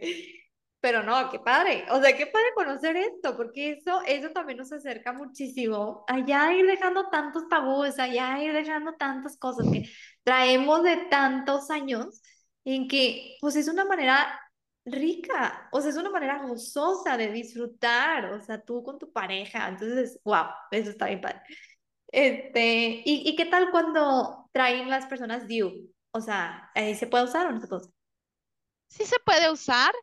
Pero no, qué padre. O sea, qué padre conocer esto, porque eso, eso también nos acerca muchísimo allá ir dejando tantos tabúes, allá ir dejando tantas cosas que traemos de tantos años, en que pues es una manera rica, o sea, es una manera gozosa de disfrutar, o sea, tú con tu pareja. Entonces, wow, eso está bien padre. Este, ¿y, y qué tal cuando traen las personas DIU? O sea, ¿se puede usar o no se puede usar? Sí se puede usar.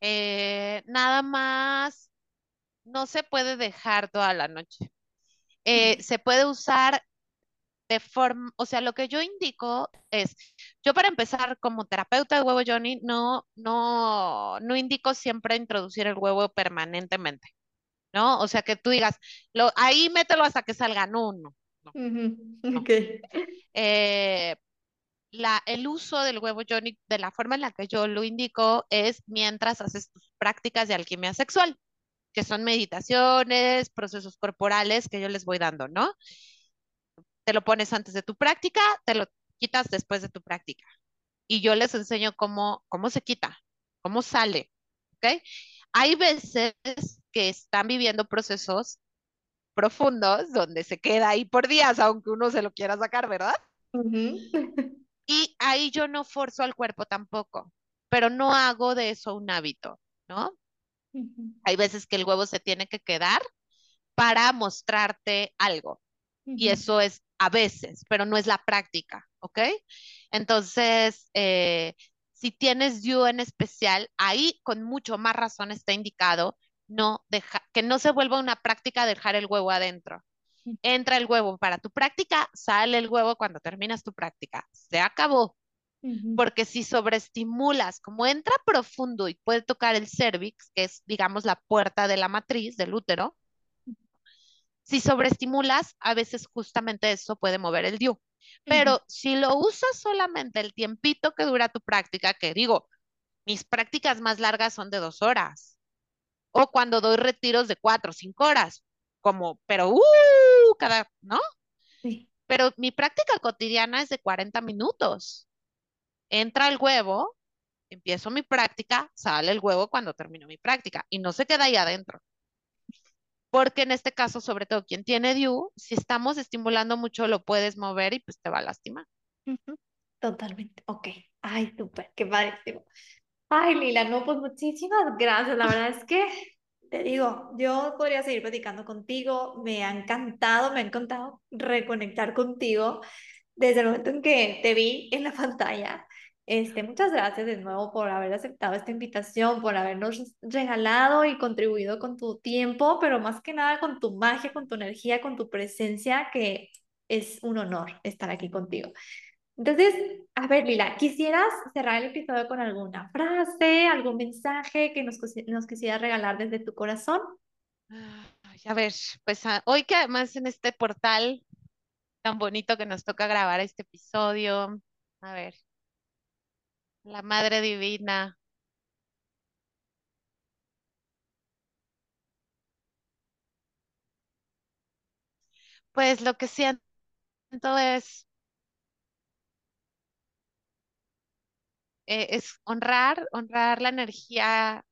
Eh, nada más no se puede dejar toda la noche. Eh, se puede usar de forma, o sea, lo que yo indico es, yo para empezar como terapeuta de huevo Johnny, no, no, no indico siempre introducir el huevo permanentemente, ¿no? O sea, que tú digas, lo, ahí mételo hasta que salga, no, no, no. no. Eh, la, el uso del huevo Johnny, de la forma en la que yo lo indico, es mientras haces tus prácticas de alquimia sexual, que son meditaciones, procesos corporales que yo les voy dando, ¿no? Te lo pones antes de tu práctica, te lo quitas después de tu práctica. Y yo les enseño cómo, cómo se quita, cómo sale. Hay veces que están viviendo procesos profundos donde se queda ahí por días, aunque uno se lo quiera sacar, ¿verdad? Y ahí yo no forzo al cuerpo tampoco, pero no hago de eso un hábito, ¿no? Hay veces que el huevo se tiene que quedar para mostrarte algo. Y eso es a veces, pero no es la práctica, ¿ok? Entonces, eh, si tienes you en especial, ahí con mucho más razón está indicado no deja, que no se vuelva una práctica dejar el huevo adentro. Entra el huevo para tu práctica, sale el huevo cuando terminas tu práctica. Se acabó. Porque si sobreestimulas, como entra profundo y puede tocar el cervix, que es, digamos, la puerta de la matriz del útero, si sobreestimulas, a veces justamente eso puede mover el DIU. Pero si lo usas solamente el tiempito que dura tu práctica, que digo, mis prácticas más largas son de dos horas, o cuando doy retiros de cuatro o cinco horas, como, pero, uh, cada, ¿no? Sí. Pero mi práctica cotidiana es de 40 minutos. Entra el huevo, empiezo mi práctica, sale el huevo cuando termino mi práctica y no se queda ahí adentro. Porque en este caso, sobre todo quien tiene DIU, si estamos estimulando mucho, lo puedes mover y pues te va a lastimar. Totalmente. Ok. Ay, súper, qué padrísimo. Ay, Lila, no, pues muchísimas gracias. La verdad es que te digo, yo podría seguir platicando contigo, me ha encantado, me ha encantado reconectar contigo desde el momento en que te vi en la pantalla. Este, muchas gracias de nuevo por haber aceptado esta invitación, por habernos regalado y contribuido con tu tiempo, pero más que nada con tu magia, con tu energía, con tu presencia, que es un honor estar aquí contigo. Entonces, a ver, Lila, ¿quisieras cerrar el episodio con alguna frase, algún mensaje que nos, nos quisieras regalar desde tu corazón? a ver, pues ah, hoy que además en este portal tan bonito que nos toca grabar este episodio, a ver, la Madre Divina. Pues lo que siento es Eh, es honrar, honrar la energía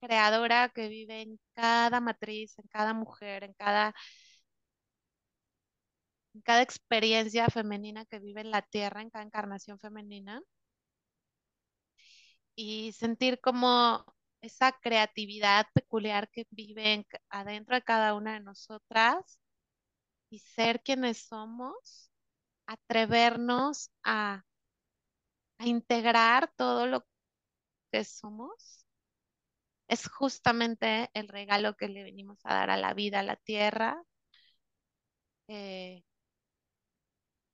creadora que vive en cada matriz, en cada mujer, en cada, cada experiencia femenina que vive en la tierra, en cada encarnación femenina. Y sentir como esa creatividad peculiar que vive adentro de cada una de nosotras y ser quienes somos, atrevernos a integrar todo lo que somos, es justamente el regalo que le venimos a dar a la vida, a la tierra. Eh,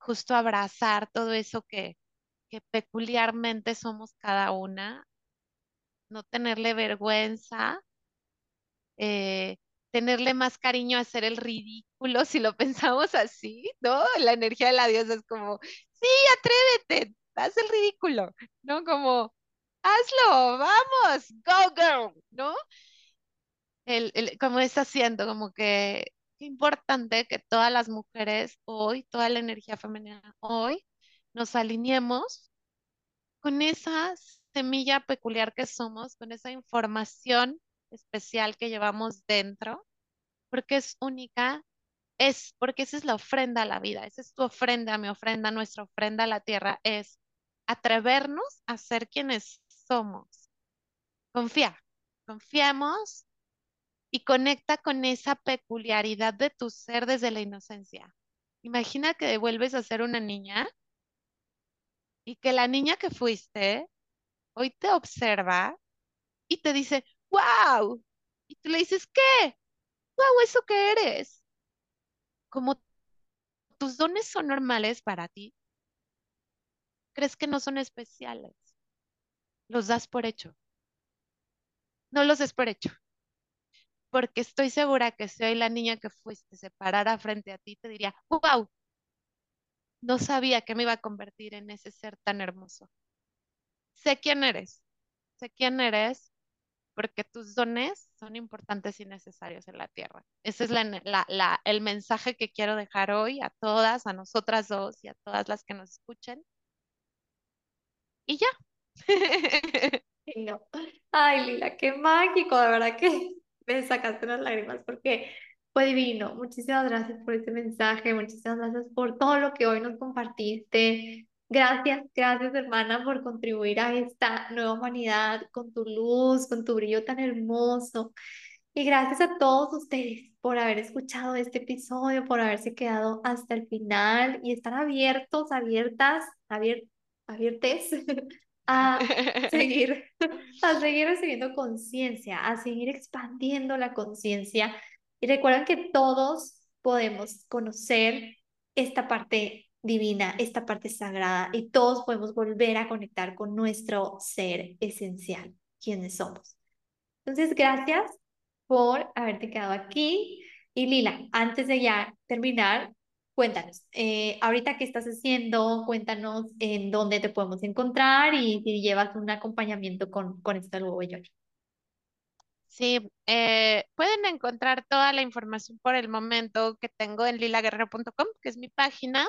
justo abrazar todo eso que, que peculiarmente somos cada una, no tenerle vergüenza, eh, tenerle más cariño a hacer el ridículo, si lo pensamos así, ¿no? La energía de la diosa es como, sí, atrévete, haz el ridículo, ¿no? Como, hazlo, vamos, go girl, ¿no? El, el, como está haciendo, como que importante que todas las mujeres hoy, toda la energía femenina hoy, nos alineemos con esa semilla peculiar que somos, con esa información especial que llevamos dentro, porque es única, es porque esa es la ofrenda a la vida, esa es tu ofrenda, mi ofrenda, nuestra ofrenda a la tierra, es atrevernos a ser quienes somos. Confía, confiamos y conecta con esa peculiaridad de tu ser desde la inocencia. Imagina que vuelves a ser una niña y que la niña que fuiste hoy te observa y te dice, wow. Y tú le dices, ¿qué? Wow, ¿eso qué eres? Como tus dones son normales para ti, crees que no son especiales. Los das por hecho. No los des por hecho. Porque estoy segura que si hoy la niña que fuiste se parara frente a ti, te diría, wow, no sabía que me iba a convertir en ese ser tan hermoso. Sé quién eres, sé quién eres porque tus dones son importantes y necesarios en la tierra. Ese es el mensaje que quiero dejar hoy a todas, a nosotras dos y a todas las que nos escuchen. Y ya. Ay, Lila, qué mágico, de verdad que me sacaste unas lágrimas porque fue divino. Muchísimas gracias por este mensaje, muchísimas gracias por todo lo que hoy nos compartiste. Gracias, gracias hermana por contribuir a esta nueva humanidad con tu luz, con tu brillo tan hermoso. Y gracias a todos ustedes por haber escuchado este episodio, por haberse quedado hasta el final y estar abiertos, abiertas, abier abiertes a seguir, a seguir recibiendo conciencia, a seguir expandiendo la conciencia y recuerden que todos podemos conocer esta parte divina, esta parte sagrada, y todos podemos volver a conectar con nuestro ser esencial, quienes somos. Entonces, gracias por haberte quedado aquí. Y Lila, antes de ya terminar, cuéntanos, eh, ahorita qué estás haciendo, cuéntanos en dónde te podemos encontrar y si llevas un acompañamiento con, con esto del huevo Sí, eh, pueden encontrar toda la información por el momento que tengo en lilaguerrero.com, que es mi página.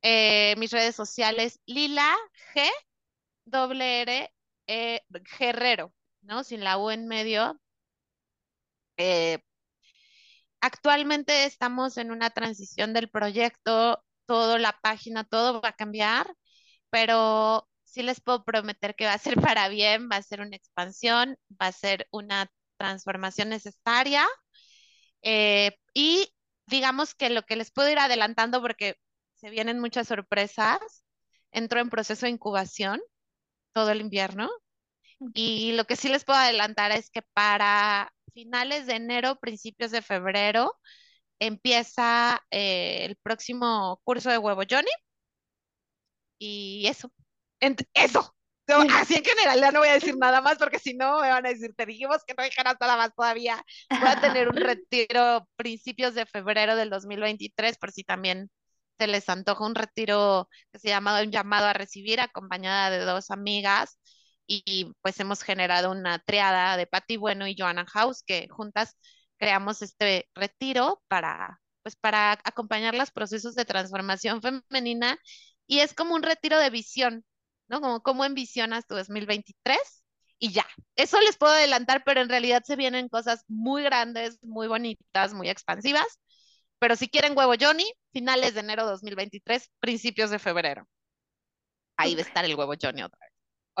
Eh, mis redes sociales, Lila G, doble Guerrero, ¿no? Sin la U en medio. Eh, actualmente estamos en una transición del proyecto, toda la página, todo va a cambiar, pero sí les puedo prometer que va a ser para bien, va a ser una expansión, va a ser una transformación necesaria. Eh, y digamos que lo que les puedo ir adelantando, porque se vienen muchas sorpresas, entró en proceso de incubación todo el invierno. Y lo que sí les puedo adelantar es que para finales de enero, principios de febrero, empieza eh, el próximo curso de Huevo Johnny. Y eso, eso. así en general ya no voy a decir nada más porque si no me van a decir, te dijimos que no dijeras nada más todavía. Voy a tener un retiro principios de febrero del 2023 por si también se les antoja un retiro que se llama un llamado a recibir acompañada de dos amigas y pues hemos generado una triada de Patti Bueno y Joanna House que juntas creamos este retiro para pues para acompañar los procesos de transformación femenina y es como un retiro de visión, ¿no? Como cómo envisionas tu 2023 y ya. Eso les puedo adelantar, pero en realidad se vienen cosas muy grandes, muy bonitas, muy expansivas. Pero si quieren huevo Johnny, finales de enero 2023, principios de febrero. Ahí va a estar el huevo Johnny otra vez.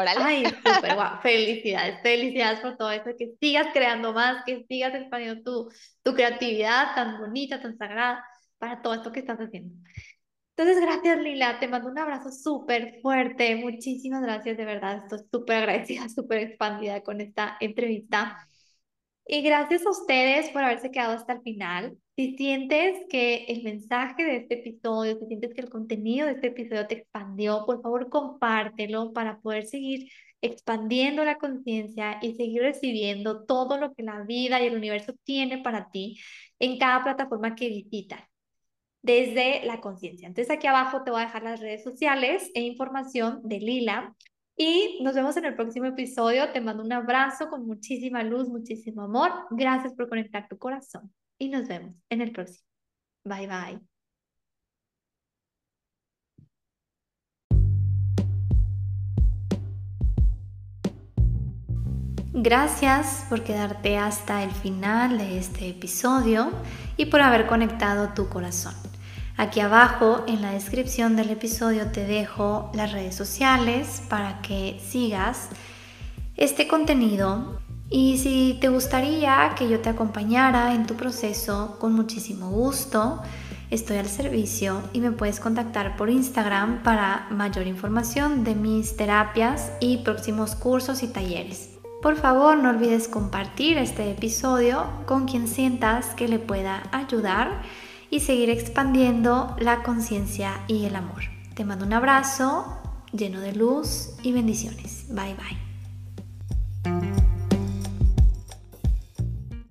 Órale. Ay, súper guau. Felicidades, felicidades por todo eso, que sigas creando más, que sigas expandiendo tu, tu creatividad tan bonita, tan sagrada para todo esto que estás haciendo. Entonces, gracias Lila, te mando un abrazo súper fuerte, muchísimas gracias, de verdad, estoy súper agradecida, súper expandida con esta entrevista. Y gracias a ustedes por haberse quedado hasta el final. Si sientes que el mensaje de este episodio, si sientes que el contenido de este episodio te expandió, por favor compártelo para poder seguir expandiendo la conciencia y seguir recibiendo todo lo que la vida y el universo tiene para ti en cada plataforma que visitas desde la conciencia. Entonces aquí abajo te voy a dejar las redes sociales e información de Lila. Y nos vemos en el próximo episodio. Te mando un abrazo con muchísima luz, muchísimo amor. Gracias por conectar tu corazón. Y nos vemos en el próximo. Bye bye. Gracias por quedarte hasta el final de este episodio y por haber conectado tu corazón. Aquí abajo en la descripción del episodio te dejo las redes sociales para que sigas este contenido y si te gustaría que yo te acompañara en tu proceso, con muchísimo gusto, estoy al servicio y me puedes contactar por Instagram para mayor información de mis terapias y próximos cursos y talleres. Por favor, no olvides compartir este episodio con quien sientas que le pueda ayudar y seguir expandiendo la conciencia y el amor. Te mando un abrazo lleno de luz y bendiciones. Bye bye.